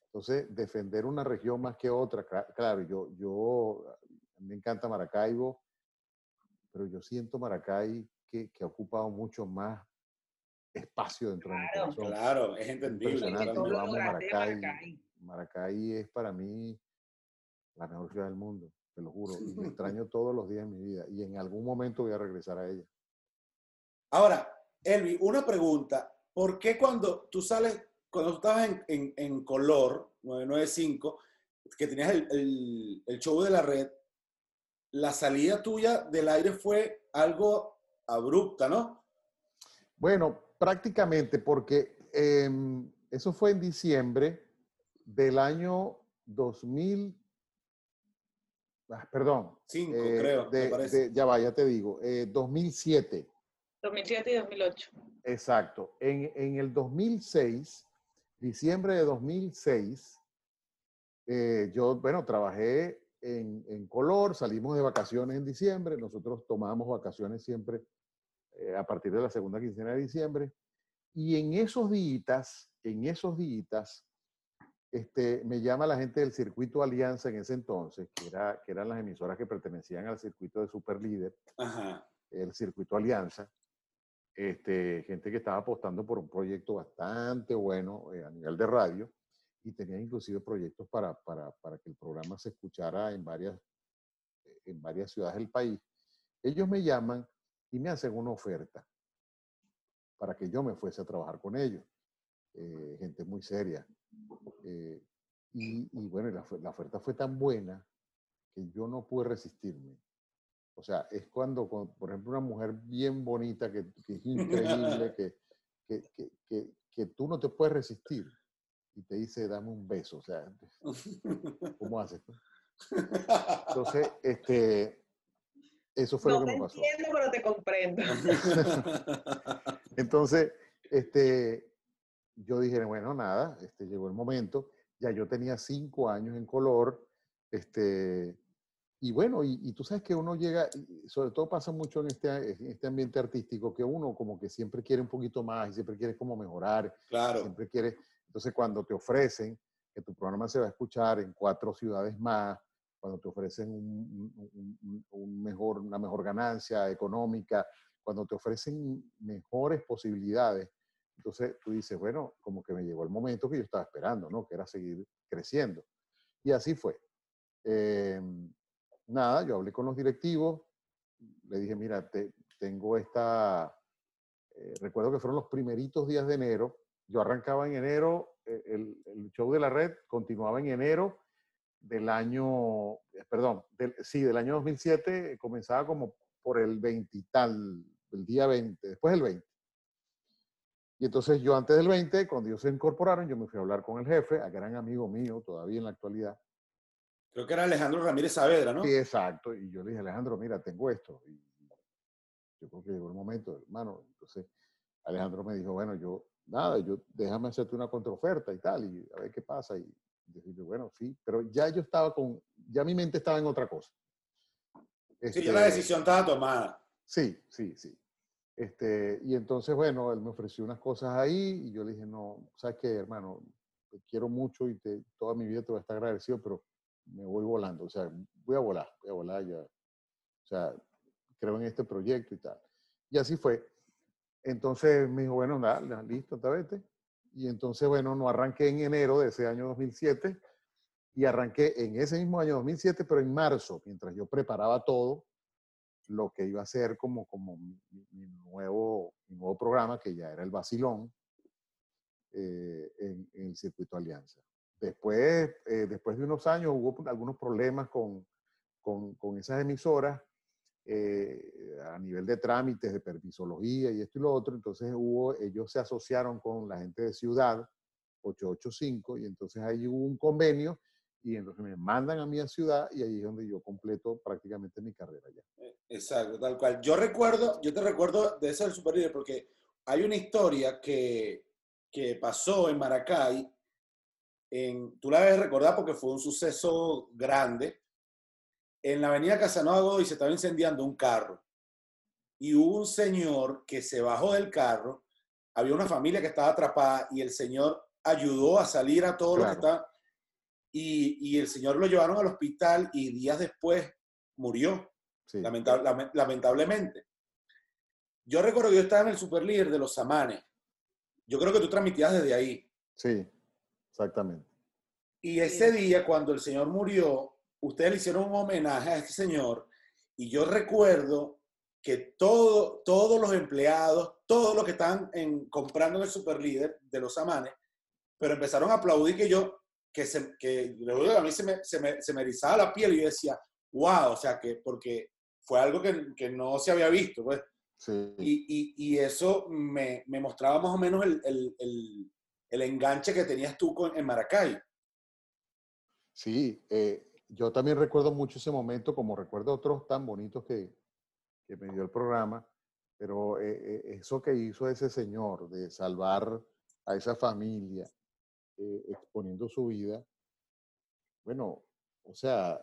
Entonces, defender una región más que otra, cla- claro, yo, yo, me encanta Maracaibo, pero yo siento Maracay que, que ha ocupado mucho más espacio dentro de mi corazón. Claro, es entendible. Yo amo. Maracay. Maracay es para mí la mejor ciudad del mundo, te lo juro, y la extraño todos los días de mi vida, y en algún momento voy a regresar a ella. Ahora, Elvi, una pregunta. ¿Por qué cuando tú sales, cuando tú estabas en, en- en Color 995, que tenías el, el- el show de la red, la salida tuya del aire fue algo abrupta, ¿no? Bueno, prácticamente porque em, eso fue en diciembre del año ah, perdón. Cinco, eh, creo, me de- parece. de- ya va, ya te digo. eh, 2007. 2007 y 2008. Exacto. En, en el 2006, diciembre de 2006, eh, yo, bueno, trabajé en, en Color, salimos de vacaciones en diciembre, nosotros tomábamos vacaciones siempre eh, a partir de la segunda quincena de diciembre, y en esos días, en esos días, este, me llama la gente del circuito Alianza en ese entonces, que, era, que eran las emisoras que pertenecían al circuito de Superlíder, Ajá. el circuito Alianza, este, gente que estaba apostando por un proyecto bastante bueno eh, a nivel de radio y tenía inclusive proyectos para, para, para que el programa se escuchara en varias, en varias ciudades del país. Ellos me llaman y me hacen una oferta para que yo me fuese a trabajar con ellos. Eh, gente muy seria. Eh, y, y bueno, la, la oferta fue tan buena que yo no pude resistirme. O sea, es cuando, cuando, por ejemplo, una mujer bien bonita, que, que es increíble, que, que, que, que, que tú no te puedes resistir y te dice, dame un beso. O sea, ¿cómo haces? Entonces, este, eso fue no lo te que me pasó. entiendo, pero te comprendo. Entonces, este, yo dije, bueno, nada, este, llegó el momento. Ya yo tenía cinco años en color. Este, y bueno, y, y tú sabes que uno llega, sobre todo pasa mucho en este, en este ambiente artístico, que uno como que siempre quiere un poquito más y siempre quiere como mejorar, Claro. siempre quiere. Entonces, cuando te ofrecen que tu programa se va a escuchar en cuatro ciudades más, cuando te ofrecen un- un- un- un mejor, una mejor ganancia económica, cuando te ofrecen mejores posibilidades, entonces tú dices, bueno, como que me llegó el momento que yo estaba esperando, ¿no? Que era seguir creciendo. Y así fue. Eh, nada, yo hablé con los directivos, le dije, mira, te- tengo esta, eh, recuerdo que fueron los primeritos días de enero, yo arrancaba en enero, eh, el, el show de la red continuaba en enero del año, eh, perdón, del, sí, del año 2007, eh, comenzaba como por el 20 y tal, el día 20, después del 20. Y entonces yo antes del 20, cuando ellos se incorporaron, yo me fui a hablar con el jefe, a gran amigo mío todavía en la actualidad. Creo que era Alejandro Ramírez Saavedra, ¿no? Sí, exacto. Y yo le dije, Alejandro, mira, tengo esto. Y yo creo que llegó el momento, hermano. Entonces, Alejandro me dijo, bueno, yo, nada, yo déjame hacerte una contraoferta y tal, y a ver qué pasa. Y decirle, bueno, sí, pero ya yo estaba con, ya mi mente estaba en otra cosa. Sí, ya la Este, decisión estaba tomada. Sí, sí, sí. Este, y entonces, bueno, él me ofreció unas cosas ahí y yo le dije, no, ¿sabes qué, hermano? Te quiero mucho y te, toda mi vida te voy a estar agradecido, pero me voy volando, o sea, voy a volar, voy a volar ya. O sea, creo en este proyecto y tal. Y así fue. Entonces me dijo, bueno, nada, listo, te vete. Y entonces, bueno, no arranqué en enero de ese año 2007 y arranqué en ese mismo año 2007, pero en marzo, mientras yo preparaba todo, lo que iba a ser como, como mi, mi- nuevo, mi nuevo programa, que ya era el Basilón, eh, en, en el circuito Alianza. Después, eh, después de unos años hubo algunos problemas con, con, con esas emisoras eh, a nivel de trámites, de permisología y esto y lo otro. Entonces hubo, ellos se asociaron con la gente de Ciudad 885 y entonces ahí hubo un convenio y entonces me mandan a mi ciudad y ahí es donde yo completo prácticamente mi carrera ya. Exacto, tal cual. Yo recuerdo, yo te recuerdo de eso del Super Líder porque hay una historia que, que pasó en Maracay. En, tú la debes recordar porque fue un suceso grande. En la avenida Casanova Godoy se estaba incendiando un carro y hubo un señor que se bajó del carro. Había una familia que estaba atrapada y el señor ayudó a salir a todos los que Claro. estaban. Y, y el señor lo llevaron al hospital y días después murió Sí. lamentable- lame- lamentablemente. Yo recuerdo que yo estaba en el super líder de los Samanes. Yo creo que tú transmitías desde ahí. Sí, exactamente. Y ese día, cuando el señor murió, ustedes le hicieron un homenaje a este señor. Y yo recuerdo que todo, todos los empleados, todos los que estaban en, comprando en el super líder de los Samanes, pero empezaron a aplaudir que yo, que, se, que a mí se me, se, me, se me erizaba la piel y yo decía, wow, o sea, que porque fue algo que, que no se había visto, pues. Sí. Y, y, y eso me, me mostraba más o menos el, el, el, el enganche que tenías tú con, en Maracay. Sí, eh, yo también recuerdo mucho ese momento, como recuerdo otros tan bonitos que, que me dio el programa, pero eh, eh, eso que hizo ese señor de salvar a esa familia, eh, exponiendo su vida, bueno, o sea,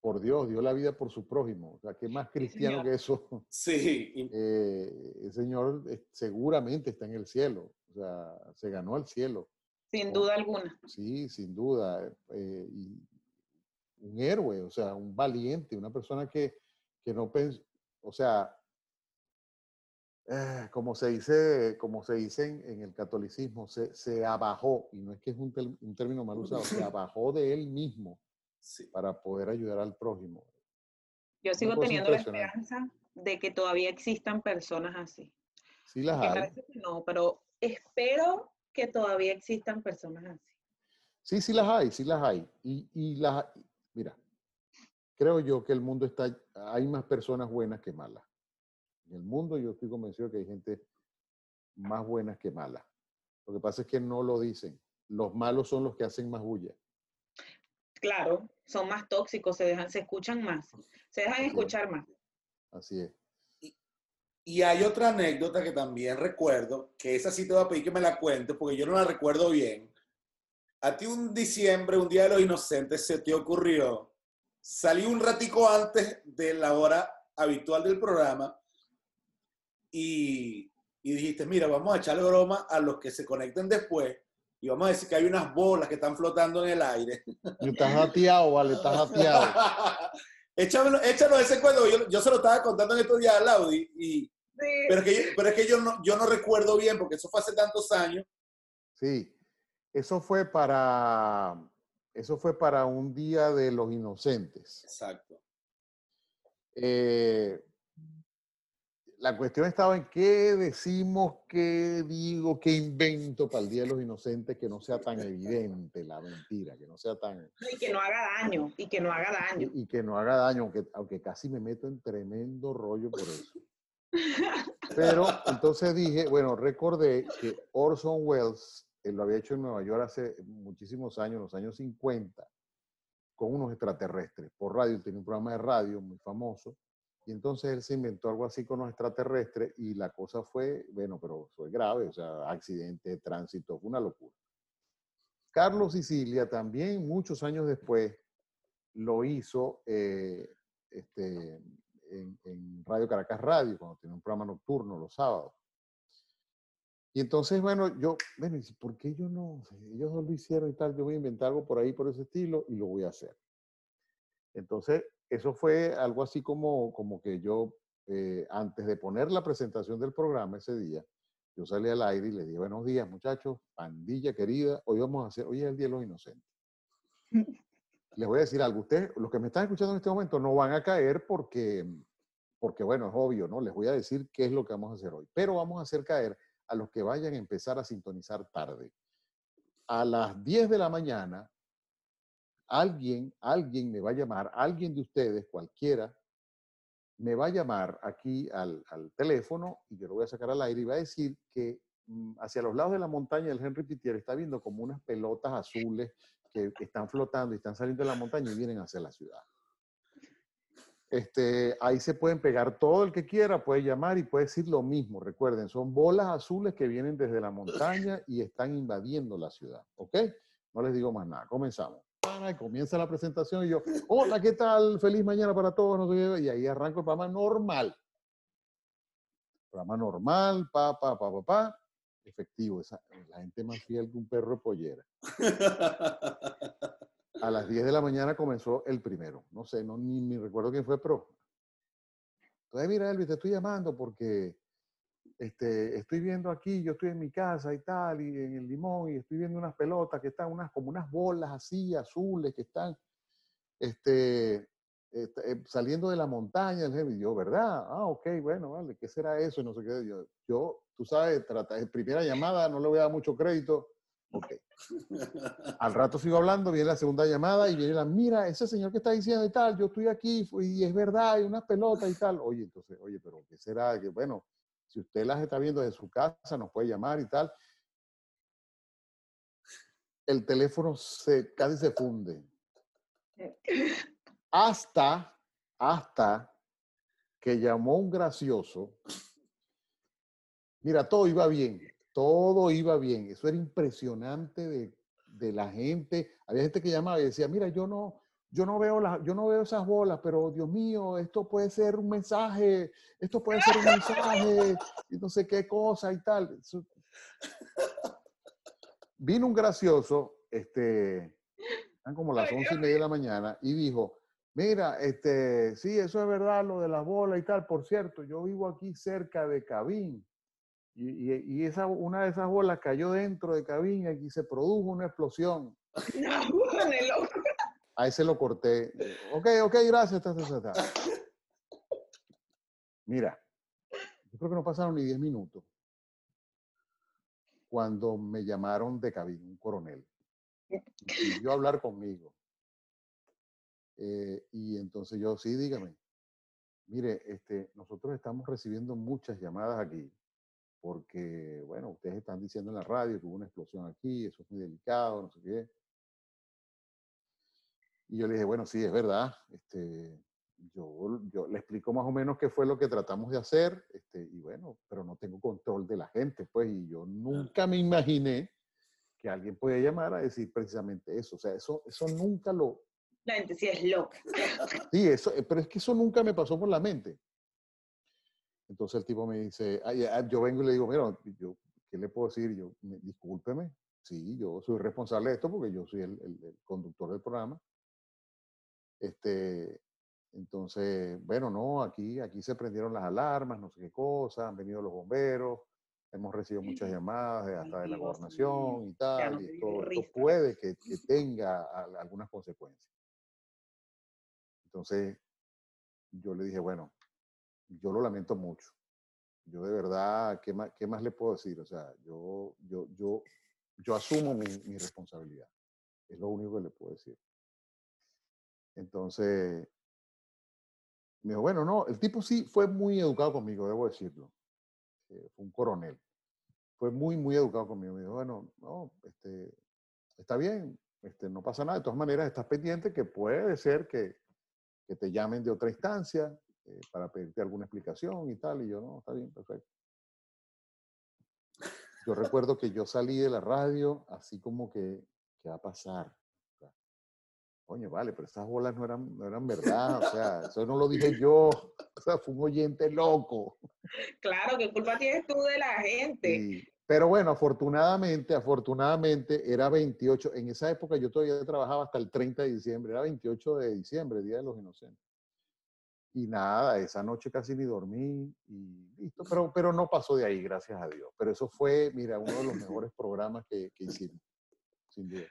por Dios, dio la vida por su prójimo. O sea, ¿qué más cristiano que eso? Sí. el Señor seguramente está en el cielo. O sea, se ganó el cielo. Sin duda alguna. Sí, sin duda. y un héroe, o sea, un valiente, una persona que, que no pensó, o sea, eh, como se dice, como se dice en, el catolicismo, se, se, abajó, y no es que es un, un término mal usado, se abajó de él mismo para poder ayudar al prójimo. Yo sigo teniendo la esperanza de que todavía existan personas así. Sí las hay. no, pero espero que todavía existan personas así. Sí, sí las hay, sí las hay. Y, y las, mira, creo yo que el mundo está, hay más personas buenas que malas. En el mundo yo estoy convencido que hay gente más buena que mala. Lo que pasa es que no lo dicen. Los malos son los que hacen más bulla. Claro, son más tóxicos, se dejan, se escuchan más, se dejan escuchar más. Así es. Y, hay otra anécdota que también recuerdo, que esa sí te voy a pedir que me la cuentes, porque yo no la recuerdo bien. A ti un diciembre, un día de los inocentes, se te ocurrió salir un ratico antes de la hora habitual del programa y, dijiste, mira, vamos a echarle broma a los que se conecten después y vamos a decir que hay unas bolas que están flotando en el aire. Y estás jateado, vale, estás jateado. Échamelo, échalo ese cuento, yo, se lo estaba contando en estos días a Laudi, y, pero, es que, pero es que yo no, yo no recuerdo bien porque eso fue hace tantos años. Sí, eso fue para, eso fue para un día de los inocentes. Exacto. Eh, la cuestión estaba en qué decimos, qué digo, qué invento para el Día de los Inocentes que no sea tan evidente la mentira, que no sea tan... Y que no haga daño, y que no haga daño. Y, que no haga daño, aunque, aunque casi me meto en tremendo rollo por eso. Pero entonces dije, bueno, recordé que Orson Welles él lo había hecho en Nueva York hace muchísimos años, en los años 50, con unos extraterrestres. Por radio, tenía un programa de radio muy famoso, y entonces él se inventó algo así con los extraterrestres y la cosa fue, bueno, pero fue grave, o sea, accidente, tránsito, fue una locura. Carlos Sicilia también, muchos años después, lo hizo eh, este, en, en, Radio Caracas Radio, cuando tenía un programa nocturno los sábados. Y entonces, bueno, yo, bueno, ¿por qué yo no? Ellos no lo hicieron y tal, yo voy a inventar algo por ahí, por ese estilo, y lo voy a hacer. Entonces, eso fue algo así como, como que yo, eh, antes de poner la presentación del programa ese día, yo salí al aire y le dije, buenos días muchachos, pandilla querida, hoy vamos a hacer, hoy es el Día de los Inocentes. Les voy a decir algo, ustedes, los que me están escuchando en este momento, no van a caer porque, porque, bueno, es obvio, ¿no? Les voy a decir qué es lo que vamos a hacer hoy, pero vamos a hacer caer a los que vayan a empezar a sintonizar tarde. A las 10 de la mañana alguien, alguien me va a llamar, alguien de ustedes, cualquiera, me va a llamar aquí al, teléfono y yo lo voy a sacar al aire y va a decir que mm, hacia los lados de la montaña del Henry Pitier está viendo como unas pelotas azules que, están flotando y están saliendo de la montaña y vienen hacia la ciudad. Este, ahí se pueden pegar todo el que quiera, puede llamar y puede decir lo mismo. Recuerden, son bolas azules que vienen desde la montaña y están invadiendo la ciudad. ¿Ok? No les digo más nada. Comenzamos y comienza la presentación y yo, hola, ¿qué tal? Feliz mañana para todos. y ahí arranco el programa normal. Programa normal, pa, pa, pa, pa, pa. Efectivo, esa, la gente más fiel que un perro pollera. A las 10 de la mañana comenzó el primero. No sé, no, ni, ni recuerdo quién fue, pero. Entonces, mira, Elvis, te estoy llamando porque este, estoy viendo aquí, yo estoy en mi casa y tal, y en el limón, y estoy viendo unas pelotas que están unas, como unas bolas así, azules, que están este, eh, saliendo de la montaña. Y yo, ¿verdad? Ah, ok, bueno, vale, ¿qué será eso? Y no sé qué. Yo, yo tú sabes, trata, primera llamada, no le voy a dar mucho crédito. Ok. Al rato sigo hablando, viene la segunda llamada y viene la, mira, ese señor que está diciendo y tal, yo estoy aquí y es verdad, hay unas pelotas y tal. Oye, entonces, oye, pero ¿qué será? Que bueno, si usted las está viendo desde su casa, nos puede llamar y tal. El teléfono se, casi se funde. Hasta, hasta que llamó un gracioso. Mira, todo iba bien, todo iba bien. Eso era impresionante de, de la gente. Había gente que llamaba y decía, mira, yo no, yo no veo la, yo no veo esas bolas, pero Dios mío, esto puede ser un mensaje, esto puede ser un mensaje, y no sé qué cosa y tal. Vino un gracioso, este, eran como las once y media de la mañana, y dijo, mira, este, sí, eso es verdad, lo de las bolas y tal. Por cierto, yo vivo aquí cerca de Cabín. Y, y- y esa, una de esas bolas cayó dentro de Cabín y aquí se produjo una explosión. No, bueno, loco. A ese lo corté. Ok, ok, gracias. Mira, yo creo que no pasaron ni 10 minutos cuando me llamaron de cabina, un coronel. Y pidió hablar conmigo. Eh, y entonces yo, sí, dígame. Mire, este, nosotros estamos recibiendo muchas llamadas aquí porque, bueno, ustedes están diciendo en la radio que hubo una explosión aquí, eso es muy delicado, no sé qué. Y yo le dije, bueno, sí, es verdad. Este, yo, yo le explico más o menos qué fue lo que tratamos de hacer, este, y bueno, pero no tengo control de la gente, pues, y yo nunca me imaginé que alguien podía llamar a decir precisamente eso. O sea, eso, eso nunca lo... La gente sí es loca. Sí, eso, eh, pero es que eso nunca me pasó por la mente. Entonces el tipo me dice, "Ay, ah, yo vengo y le digo, mira, yo, ¿qué le puedo decir? Yo, "Me- discúlpeme, sí, yo soy responsable de esto porque yo soy el, el- el conductor del programa. Este, entonces, bueno, no, aquí, aquí se prendieron las alarmas, no sé qué cosa, han venido los bomberos, hemos recibido muchas llamadas de- hasta de la gobernación y no tal, me y esto, esto puede que, que tenga al- algunas consecuencias. Entonces, yo le dije, bueno, yo lo lamento mucho. Yo de verdad, ¿qué más, qué más le puedo decir? O sea, yo, yo, yo, yo asumo mi, mi responsabilidad. Es lo único que le puedo decir. Entonces, me dijo, bueno, no, el tipo sí fue muy educado conmigo, debo decirlo. Eh, fue un coronel. Fue muy, muy educado conmigo. Me dijo, bueno, no, este, está bien, este, no pasa nada. De todas maneras, estás pendiente que puede ser que, que te llamen de otra instancia eh, para pedirte alguna explicación y tal. Y yo, no, está bien, perfecto. Yo recuerdo que yo salí de la radio así como que, ¿qué va a pasar? Coño, vale, pero esas bolas no eran, no eran verdad, o sea, eso no lo dije yo, o sea, fue un oyente loco. Claro, ¿qué culpa tienes tú de la gente? Y- pero bueno, afortunadamente, afortunadamente era 28, en esa época yo todavía trabajaba hasta el 30 de diciembre, era 28 de diciembre, Día de los Inocentes. Y nada, esa noche casi ni dormí y listo, pero, pero no pasó de ahí, gracias a Dios. Pero eso fue, mira, uno de los mejores programas que, que hicimos, sin duda.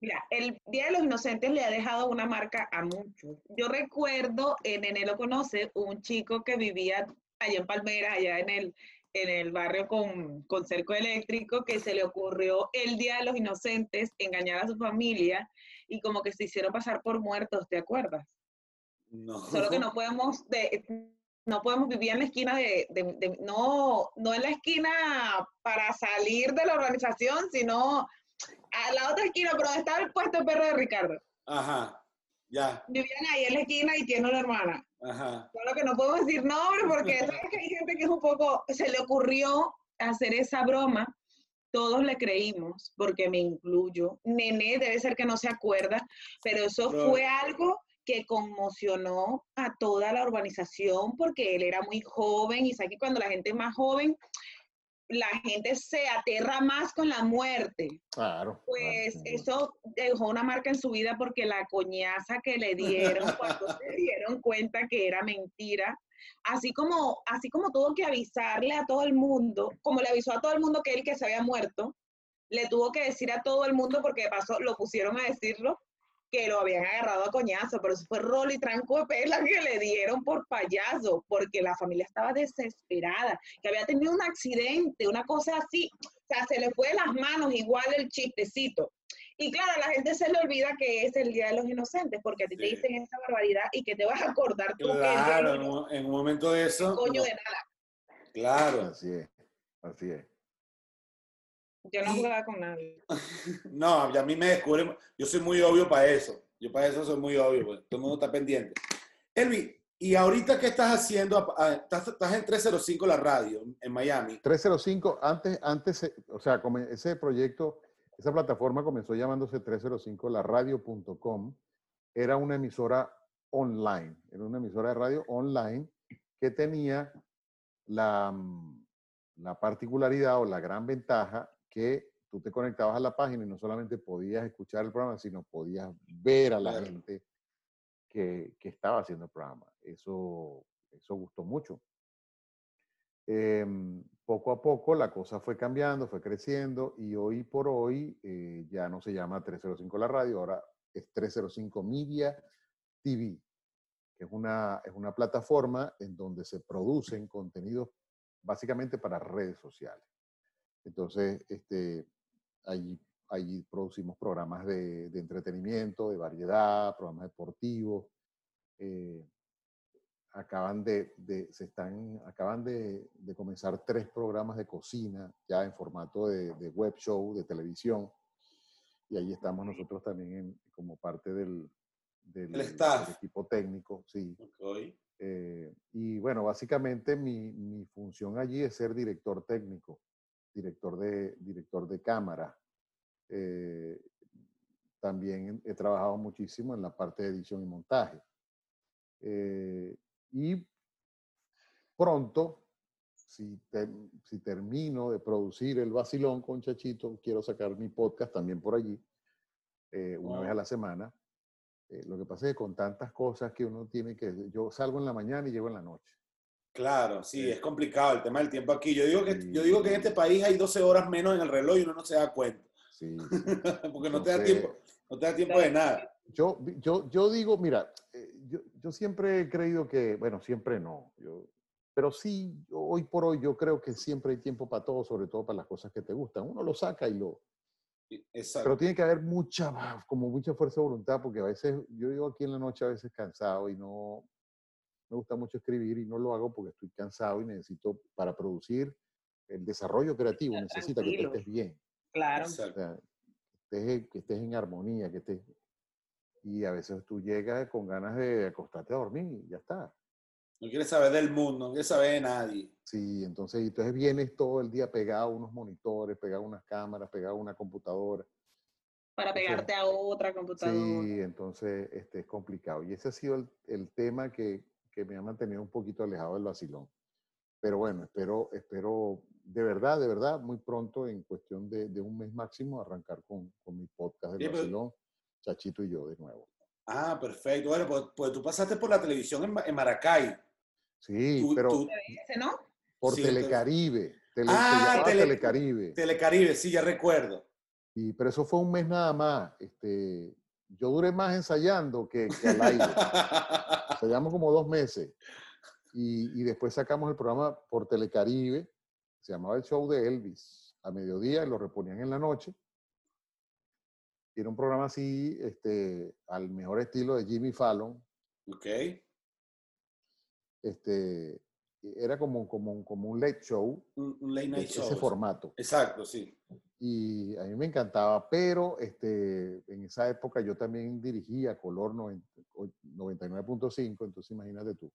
Mira, el Día de los Inocentes le ha dejado una marca a muchos. Yo recuerdo, en Nene lo conoce, un chico que vivía allá en Palmera, allá en el, en el barrio con, con cerco eléctrico, que se le ocurrió el Día de los Inocentes engañar a su familia y como que se hicieron pasar por muertos, ¿te acuerdas? No. Solo que no podemos, de, no podemos vivir en la esquina de, de- de- no, no en la esquina para salir de la organización, sino a la otra esquina, pero donde estaba el puesto de perro de Ricardo. Ajá, ya, Vivían ahí en la esquina y tiene una hermana. ajá. Solo que no podemos decir nombre porque sabes que hay gente que es un poco, se le ocurrió hacer esa broma. Todos le creímos, porque me incluyo. Nené debe ser que no se acuerda, pero eso fue algo que conmocionó a toda la urbanización porque él era muy joven y sabe que cuando la gente es más joven, la gente se aterra más con la muerte. Claro. Pues claro, eso dejó una marca en su vida porque la coñaza que le dieron cuando se dieron cuenta que era mentira, así como, así como tuvo que avisarle a todo el mundo, como le avisó a todo el mundo que él que se había muerto, le tuvo que decir a todo el mundo porque de paso lo pusieron a decirlo que lo habían agarrado a coñazo, pero eso fue rol y tranco de pela que le dieron por payaso, porque la familia estaba desesperada, que había tenido un accidente, una cosa así, o sea, se le fue de las manos igual el chistecito. Y claro, a la gente se le olvida que es el Día de los Inocentes, porque a ti te dicen esa barbaridad y que te vas a acordar tú que Claro, los en un, en un momento de eso. coño no, de nada. claro. Así es, así es. Yo no jugaba con nadie. No, a mí me descubren, yo soy muy obvio para eso. Yo para eso soy muy obvio, pues. todo el mundo está pendiente. Elvi, ¿y ahorita qué estás haciendo? Ah, Estás, estás en 305 la radio, en Miami. 305, antes, antes, o sea, ese proyecto, esa plataforma comenzó llamándose 305laradio.com. Era una emisora online, era una emisora de radio online que tenía la, mm, la particularidad o la gran ventaja que tú te conectabas a la página y no solamente podías escuchar el programa, sino podías ver a la Claro. gente que, que estaba haciendo el programa. Eso, eso gustó mucho. Em, poco a poco la cosa fue cambiando, fue creciendo y hoy por hoy eh, ya no se llama 305 la radio, ahora es 305 Media TV, que es una, es una plataforma en donde se producen contenidos básicamente para redes sociales. Entonces, este, allí, allí producimos programas de, de entretenimiento, de variedad, programas deportivos. eh, acaban de, de- se están, acaban de, de comenzar tres programas de cocina ya en formato de, de web show, de televisión. Y ahí estamos nosotros también en- como parte del, del- El staff. del equipo técnico, sí. Eh, y bueno, básicamente mi, mi función allí es ser director técnico, director de, director de cámara. Eh, también he trabajado muchísimo en la parte de edición y montaje. Eh, y pronto, si, te- si termino de producir el vacilón con Chachito, quiero sacar mi podcast también por allí, eh, una Wow. vez a la semana. Eh, lo que pasa es que con tantas cosas que uno tiene que... Yo salgo en la mañana y llego en la noche. Claro, sí, Sí. es complicado el tema del tiempo aquí. Yo digo, que, Sí. yo digo que en este país hay 12 horas menos en el reloj y uno no se da cuenta. Sí, Porque no te da tiempo, no te da tiempo de nada. Yo, yo, yo digo, mira, eh, yo, yo siempre he creído que, bueno, siempre no, yo, pero sí, hoy por hoy yo creo que siempre hay tiempo para todo, sobre todo para las cosas que te gustan. Uno lo saca y lo... Exacto. Pero tiene que haber mucha, como mucha fuerza de voluntad, porque a veces, yo digo aquí en la noche a veces cansado y no, me gusta mucho escribir y no lo hago porque estoy cansado y necesito, para producir el desarrollo creativo, necesita que tú tranquilo. estés bien. Claro. O sea, que estés, que estés en armonía, que estés... Y a veces tú llegas con ganas de acostarte a dormir y ya está. No quieres saber del mundo, no quieres saber de nadie. Sí, entonces, entonces vienes todo el día pegado a unos monitores, pegado a unas cámaras, pegado a una computadora. Para pegarte a otra computadora. Sí, entonces este, es complicado. Y ese ha sido el, el tema que, que me ha mantenido un poquito alejado del vacilón. Pero bueno, espero, espero de verdad, de verdad, muy pronto, en cuestión de, de un mes máximo, arrancar con, con mi podcast del Oye, pero- vacilón, Chachito y yo de nuevo. Ah, perfecto. Bueno, pues, pues tú pasaste por la televisión en, Ma- en Maracay. Sí, Tú- pero tú- por sí, Telecaribe. Tele, Ah, Tele- Telecaribe. Telecaribe, sí, ya recuerdo. Y, pero eso fue un mes nada más. Este, yo duré más ensayando que, que al aire. Ensayamos como dos meses. Y, y después sacamos el programa por Telecaribe. Se llamaba el show de Elvis. A mediodía y lo reponían en la noche. Era un programa así, este, al mejor estilo de Jimmy Fallon. ok. Este, era como, como, como un late show, Un, un late night show. ese formato. Exacto, sí. y a mí me encantaba, pero este, en esa época yo también dirigía Color 90 o- 99.5, entonces imagínate tú.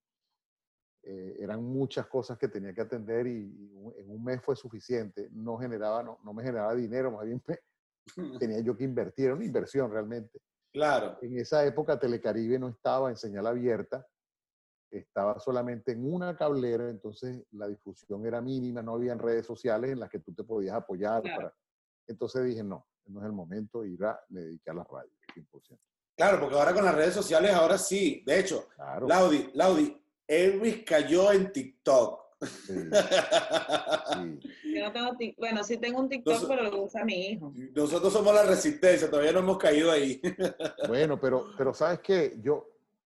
Eh, eran muchas cosas que tenía que atender y, en un mes fue suficiente. No generaba, no, no me generaba dinero, más bien me- tenía yo que invertir, era una inversión realmente. Claro. En esa época Telecaribe no estaba en señal abierta, estaba solamente en una cablera, entonces la difusión era mínima, no había redes sociales en las que tú te podías apoyar. Claro. para- Entonces dije, no, no es el momento, ir a, me dediqué a la radio, 100%. Claro, porque ahora con las redes sociales, ahora sí. De hecho, Claro. Laudi, Laudi, Elvis cayó en TikTok. sí, sí. Yo no tengo tic- Bueno, sí tengo un TikTok, Entonces- pero lo usa mi hijo. Nosotros somos la resistencia, todavía no hemos caído ahí. Bueno, pero, pero ¿sabes qué? Yo,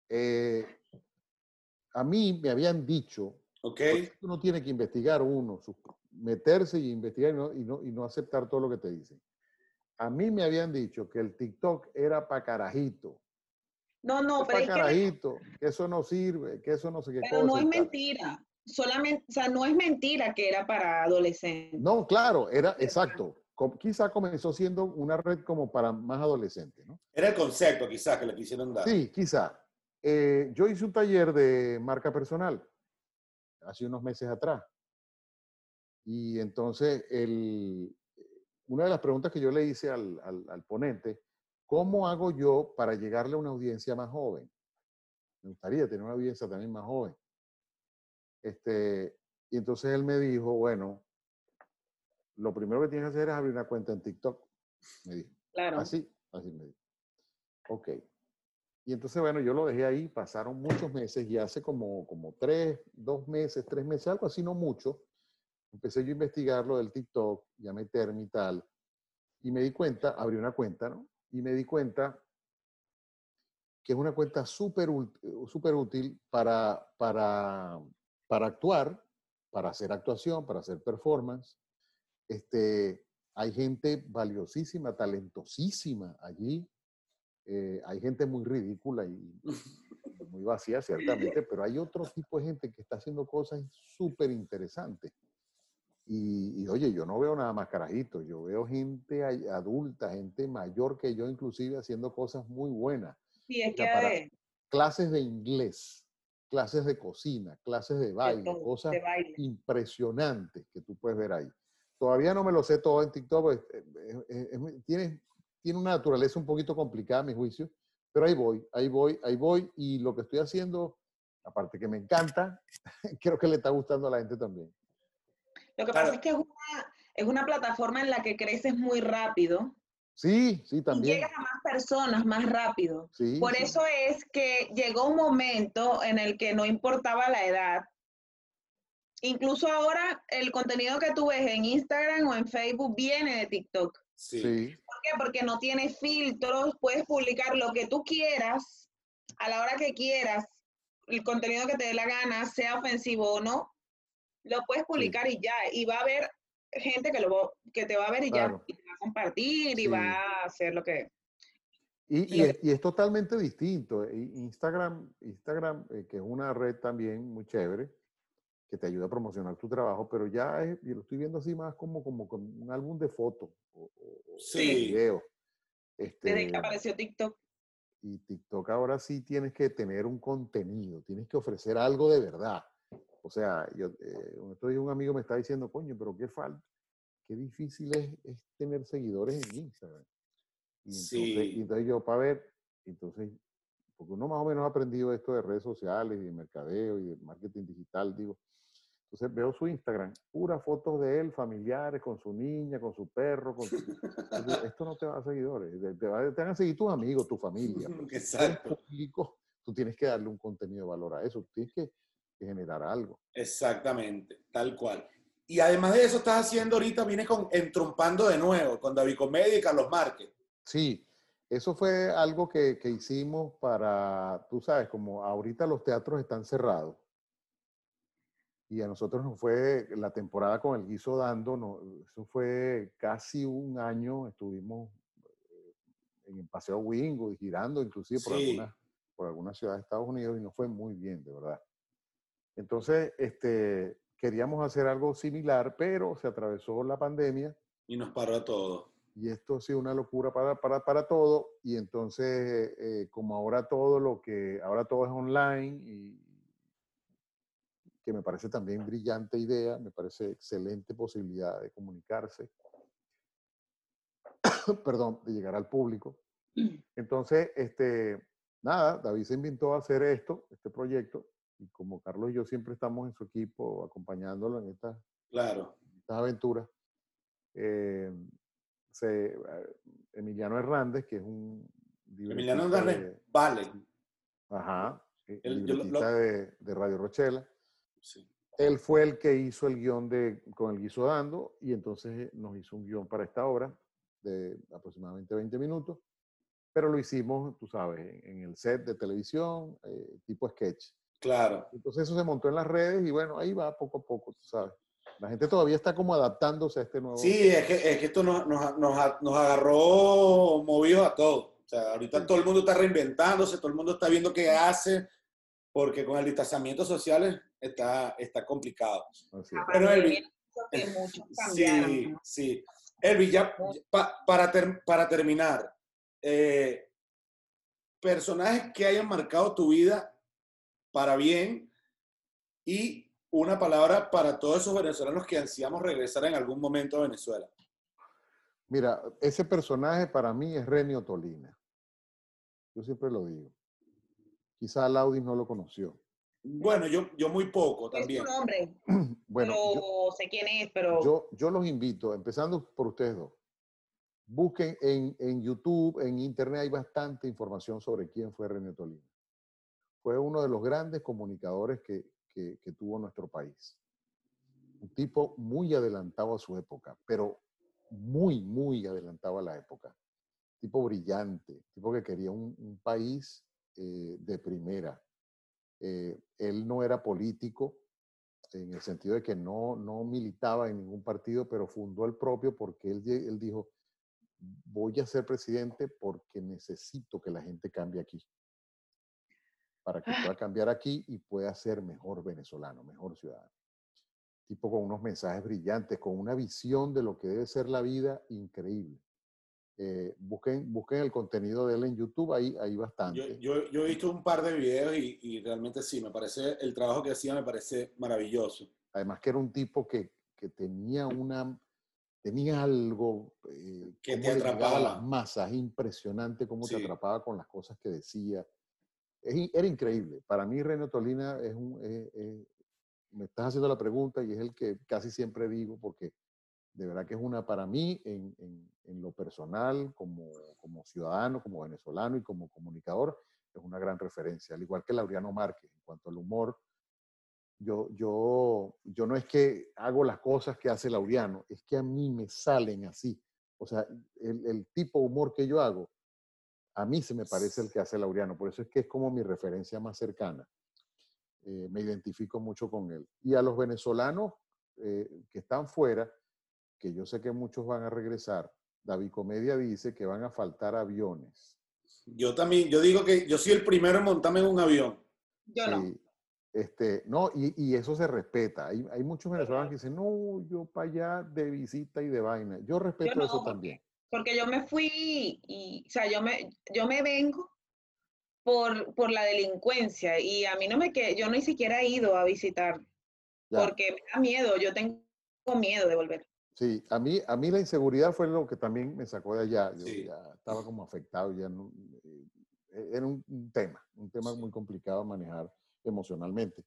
eh, a mí me habían dicho, ¿Ok? porque uno tiene que investigar uno, meterse y investigar y no, y, no, y no aceptar todo lo que te dicen. A mí me habían dicho que el TikTok era para carajito. No, no, pero para es carajito, que eso no sirve, que eso no sé qué pero cosa. no es mentira. Solamente, o sea, no es mentira que era para adolescentes. No, claro, era exacto. quizá comenzó siendo una red como para más adolescentes, ¿no? Era el concepto, quizás, que le quisieron dar. Sí, quizá. Eh, yo hice un taller de marca personal hace unos meses atrás. Y entonces, el, una de las preguntas que yo le hice al, al- al ponente, ¿cómo hago yo para llegarle a una audiencia más joven? Me gustaría tener una audiencia también más joven. Este, y entonces él me dijo, bueno, lo primero que tienes que hacer es abrir una cuenta en TikTok, me dijo. Claro. Así, así me dijo. Ok. Y entonces, bueno, yo lo dejé ahí, pasaron muchos meses y hace como, como tres, dos meses, tres meses, algo así, no mucho, empecé yo a investigar lo del TikTok y a meterme y tal. Y me di cuenta, abrí una cuenta, ¿no? Y me di cuenta que es una cuenta súper ult- súper útil para, para, para actuar, para hacer actuación, para hacer performance. Este, hay gente valiosísima, talentosísima allí. Eh, hay gente muy ridícula y muy vacía, ciertamente, pero hay otro tipo de gente que está haciendo cosas súper interesantes. Y, y, oye, yo no veo nada más carajito, yo veo gente adulta, gente mayor que yo inclusive haciendo cosas muy buenas. Sí, es O que para- eh, Clases de inglés, clases de cocina, clases de baile, todo, cosas de baile. impresionantes que tú puedes ver ahí. Todavía no me lo sé todo en TikTok, pues, eh, eh, eh, es muy- tiene, una naturaleza un poquito complicada, a mi juicio, pero ahí voy, ahí voy, ahí voy, y lo que estoy haciendo, aparte que me encanta, creo que le está gustando a la gente también. Lo que Claro. pasa es que es una, es una plataforma en la que creces muy rápido Sí, sí, y también. llegas a más personas más rápido. Sí, Por sí. eso es que llegó un momento en el que no importaba la edad. Incluso ahora el contenido que tú ves en Instagram o en Facebook viene de TikTok. Sí. Sí, ¿Por qué? Porque no tiene filtros, puedes publicar lo que tú quieras a la hora que quieras, el contenido que te dé la gana, sea ofensivo o no, lo puedes publicar y ya, y va a haber gente que, lo, que te va a ver y Claro. ya, y te va a compartir y va a hacer lo que... Y, es, y es totalmente distinto. I- Instagram, Instagram eh, que es una red también muy chévere, que te ayuda a promocionar tu trabajo, pero ya es, yo lo estoy viendo así más como, como, como un álbum de fotos o, o- Sí. video. Desde Este, que apareció TikTok. y TikTok ahora sí tienes que tener un contenido, tienes que ofrecer algo de verdad. O sea, yo, eh, un amigo me está diciendo, coño, pero qué falta, qué difícil es, es tener seguidores en Instagram. Y entonces, Sí. y entonces yo, para ver, entonces, porque uno más o menos ha aprendido esto de redes sociales y de mercadeo y de marketing digital, digo. Entonces veo su Instagram, puras fotos de él, familiares, con su niña, con su perro. Con su- esto no te va a seguidores, te, te va- te van a seguir tus amigos, tu familia. Exacto. público, tú tienes que darle un contenido de valor a eso, tú tienes que, que generar algo. Exactamente, tal cual. Y además de eso, estás haciendo ahorita, vienes con Entrompando de nuevo, con David Comedia y Carlos Márquez. Sí, eso fue algo que, que hicimos para, tú sabes, como ahorita los teatros están cerrados y a nosotros nos fue la temporada con el guiso dando, no, eso fue casi un año, estuvimos eh, en el Paseo Wingo y girando inclusive por, Sí. algunas, por algunas ciudades de Estados Unidos y nos fue muy bien, de verdad. Entonces, este, queríamos hacer algo similar, pero se atravesó la pandemia Y nos paró a todos. Y esto ha sido una locura para, para, para todo. Y entonces, eh, como ahora todo lo que, ahora todo es online y que me parece también brillante idea, me parece excelente posibilidad de comunicarse, perdón, de llegar al público. Entonces, este, nada, David se inventó a hacer esto, este proyecto, y como Carlos y yo siempre estamos en su equipo acompañándolo en estas Claro. estas aventuras. eh, se, eh, Emiliano Hernández, que es un Emiliano Hernández, de- vale. Ajá, eh, Él- yo lo- de, de Radio Rochela. Sí. Él fue el que hizo el guion de Con el guiso dando y entonces nos hizo un guion para esta obra de aproximadamente 20 minutos, pero lo hicimos, tú sabes, en, en el set de televisión, eh, tipo sketch. Claro. Entonces eso se montó en las redes y bueno, ahí va poco a poco, tú sabes. La gente todavía está como adaptándose a este nuevo... Sí, es que, es que esto nos, nos, nos, agarró movidos a todos. O sea, ahorita Sí. todo el mundo está reinventándose, todo el mundo está viendo qué hace, porque con el distanciamiento social está, está complicado. Es. Pero, pandemia Elvi- hizo que muchos cambiaran, Sí, sí. Elvis, ya pa- para, ter- para terminar, eh, personajes que hayan marcado tu vida para bien y una palabra para todos esos venezolanos que ansiamos regresar en algún momento a Venezuela. Mira, ese personaje para mí es Renio Tolina. Yo siempre lo digo. Quizá Laudis no lo conoció. Bueno, yo, yo muy poco Es su también. nombre, Bueno, pero yo- sé quién es, pero Yo, yo los invito, empezando por ustedes dos. Busquen en, en YouTube, en Internet, hay bastante información sobre quién fue René Tolina. Fue uno de los grandes comunicadores que, que- tuvo nuestro país. Un tipo muy adelantado a su época, pero muy, muy adelantado a la época. Tipo brillante, tipo que quería un, país eh, de primera. Eh, él no era político, en el sentido de que no, no militaba en ningún partido, pero fundó el propio porque él, él dijo, voy a ser presidente porque necesito que la gente cambie aquí, para que pueda cambiar aquí y pueda ser mejor venezolano, mejor ciudadano. Tipo con unos mensajes brillantes, con una visión de lo que debe ser la vida increíble. Eh, busquen, busquen el contenido de él en YouTube, ahí Yo, bastante. yo- yo he visto un par de videos y, y realmente sí, me parece, el trabajo que hacía me parece maravilloso. Además que era un tipo que, que tenía una, tenía algo eh, Que te atrapaba. las masas, impresionante cómo te Sí. atrapaba con las cosas que decía. Es era increíble. Para mí, René Tolina es un, es- es- me estás haciendo la pregunta y es el que casi siempre digo porque de verdad que es una para mí en, en- en lo personal, como, como ciudadano, como venezolano y como comunicador, es una gran referencia. Al igual que Laureano Márquez, en cuanto al humor, yo, yo, yo no es que hago las cosas que hace Laureano, es que a mí me salen así. O sea, el, el tipo de humor que yo hago, a mí se me parece el que hace Laureano. Por eso es que es como mi referencia más cercana. Eh, me identifico mucho con él. Y a los venezolanos eh, que están fuera, que yo sé que muchos van a regresar, David Comedia dice que van a faltar aviones. Yo también, yo digo que yo soy el primero en montarme en un avión. yo no. Sí, Este, no, y, y eso se respeta. Hay, hay muchos venezolanos que dicen, no, yo para allá de visita y de vaina. Yo respeto no, eso porque- también. Porque yo me fui y, o sea, yo me, yo me vengo por, por la delincuencia y a mí no me que yo ni siquiera he ido a visitar Ya. porque me da miedo, yo tengo miedo de volver. Sí, a mí, a mí la inseguridad fue lo que también me sacó de allá. Yo Sí. ya estaba como afectado, ya no, eh, era un, un tema, un tema Sí. muy complicado a manejar emocionalmente.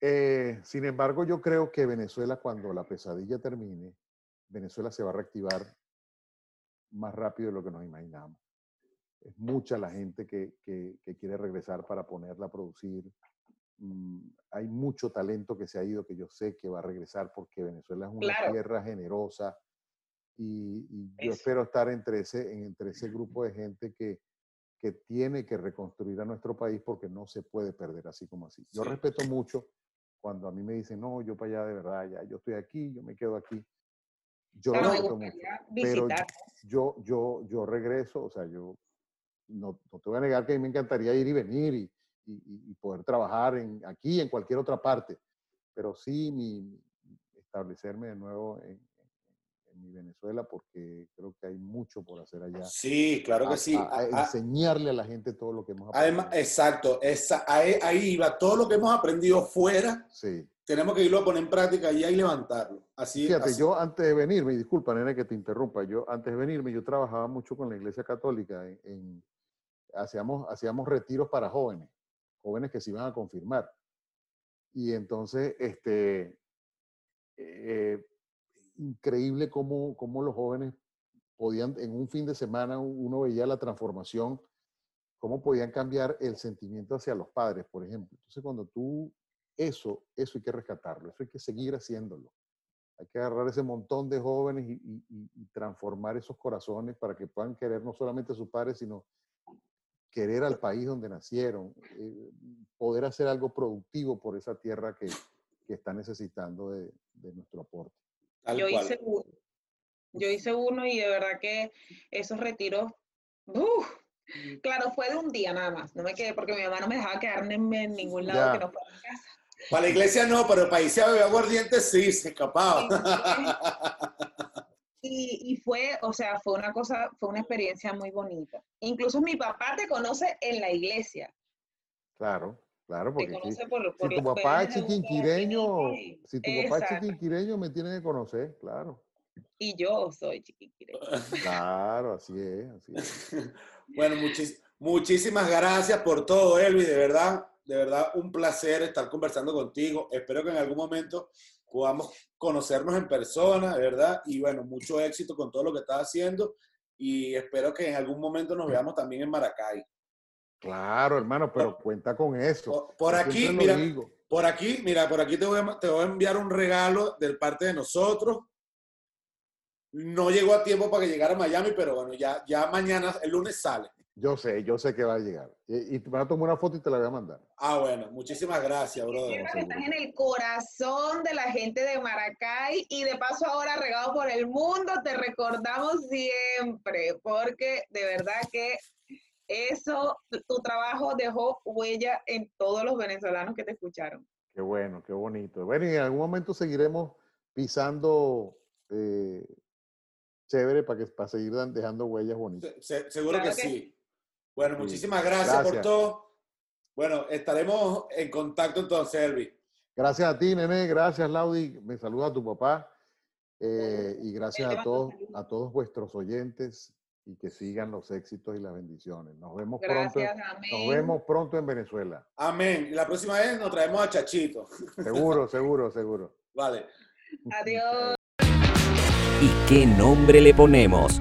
Eh, sin embargo, yo creo que Venezuela, cuando la pesadilla termine, Venezuela se va a reactivar más rápido de lo que nos imaginamos. Es mucha la gente que, que- que quiere regresar para ponerla a producir. Mm, hay mucho talento que se ha ido que yo sé que va a regresar porque Venezuela es una Claro. tierra generosa y, y yo espero estar entre ese, en- entre ese grupo de gente que, que tiene que reconstruir a nuestro país porque no se puede perder así como así. Yo Sí. respeto mucho cuando a mí me dicen, no, yo para allá de verdad, ya, yo estoy aquí, yo me quedo aquí. Yo Pero me respeto mucho pero yo, yo, yo regreso, o sea, yo no, no te voy a negar que a mí me encantaría ir y venir y, y- y- poder trabajar en, aquí, en cualquier otra parte, pero sí mi, establecerme de nuevo en, en- mi Venezuela porque creo que hay mucho por hacer allá. Sí, claro que A- sí. a- a enseñarle a la gente todo lo que hemos Además, aprendido. exacto, esa, ahí, ahí va. Todo lo que hemos aprendido fuera, Sí. Tenemos que irlo a poner en práctica allá y levantarlo. Así, Fíjate, así- yo antes de venirme, y disculpa, nene, que te interrumpa, yo antes de venirme, yo trabajaba mucho con la Iglesia Católica, en, en- hacíamos, hacíamos retiros para jóvenes, jóvenes que se iban a confirmar. Y entonces, este, eh, increíble cómo, cómo los jóvenes podían, en un fin de semana uno veía la transformación, cómo podían cambiar el sentimiento hacia los padres, por ejemplo. Entonces, cuando tú, eso, eso hay que rescatarlo, eso hay que seguir haciéndolo. Hay que agarrar ese montón de jóvenes y, y- y- y transformar esos corazones para que puedan querer no solamente a sus padres, sino querer al país donde nacieron, eh, poder hacer algo productivo por esa tierra que, que está necesitando de, de nuestro aporte. tal Yo cual. hice uno. Yo hice uno y de verdad que esos retiros, ¡uf! claro, fue de un día nada más. No me quedé porque mi mamá no me dejaba quedarme en, en ningún lado Ya. que no fuera mi casa. Para la iglesia no, pero para irse a beber aguardiente sí, se escapaba. Y, y fue, o sea, fue una cosa, fue una experiencia muy bonita. Incluso mi papá te conoce en la iglesia. Claro, claro, porque si, conoce por, si por tu papá es chiquinquireño, y- si tu papá es chiquinquireño, me tiene que conocer, claro. Y yo soy chiquiquireña. Claro, así es, así es. Bueno, muchis- muchísimas gracias por todo, Elvi, de verdad, de verdad, un placer estar conversando contigo. Espero que en algún momento podamos conocernos en persona, de verdad, y bueno, mucho éxito con todo lo que estás haciendo y espero que en algún momento nos veamos también en Maracay. Claro, hermano, pero cuenta con eso. Por, aquí, mira, digo. por aquí, mira, por aquí te voy, a, te voy a enviar un regalo del parte de nosotros. No llegó a tiempo para que llegara a Miami, pero bueno, ya, ya mañana, el lunes sale. Yo sé, yo sé que va a llegar. Y, y te voy a tomar una foto y te la voy a mandar. Ah, bueno, muchísimas gracias, brother. Estás en el corazón de la gente de Maracay y de paso ahora regado por el mundo, te recordamos siempre, porque de verdad que eso, tu- trabajo dejó huella en todos los venezolanos que te escucharon. Qué bueno, qué bonito. Bueno, y en algún momento seguiremos pisando eh, chévere para, que, para seguir dejando huellas bonitas. Se- se- seguro Claro que que sí. Bueno, Sí. muchísimas gracias, por todo. Bueno, estaremos en contacto entonces, Elvi. Gracias a ti, nene. Gracias, Laudi. Me saluda a tu papá. eh, y gracias a todos, a todos vuestros oyentes y que sigan los éxitos y las bendiciones. Nos vemos pronto. Gracias, amén. Nos vemos pronto en Venezuela. Amén. Y la próxima vez nos traemos a Chachito. Seguro, seguro, seguro. Vale. Adiós. ¿Y qué nombre le ponemos?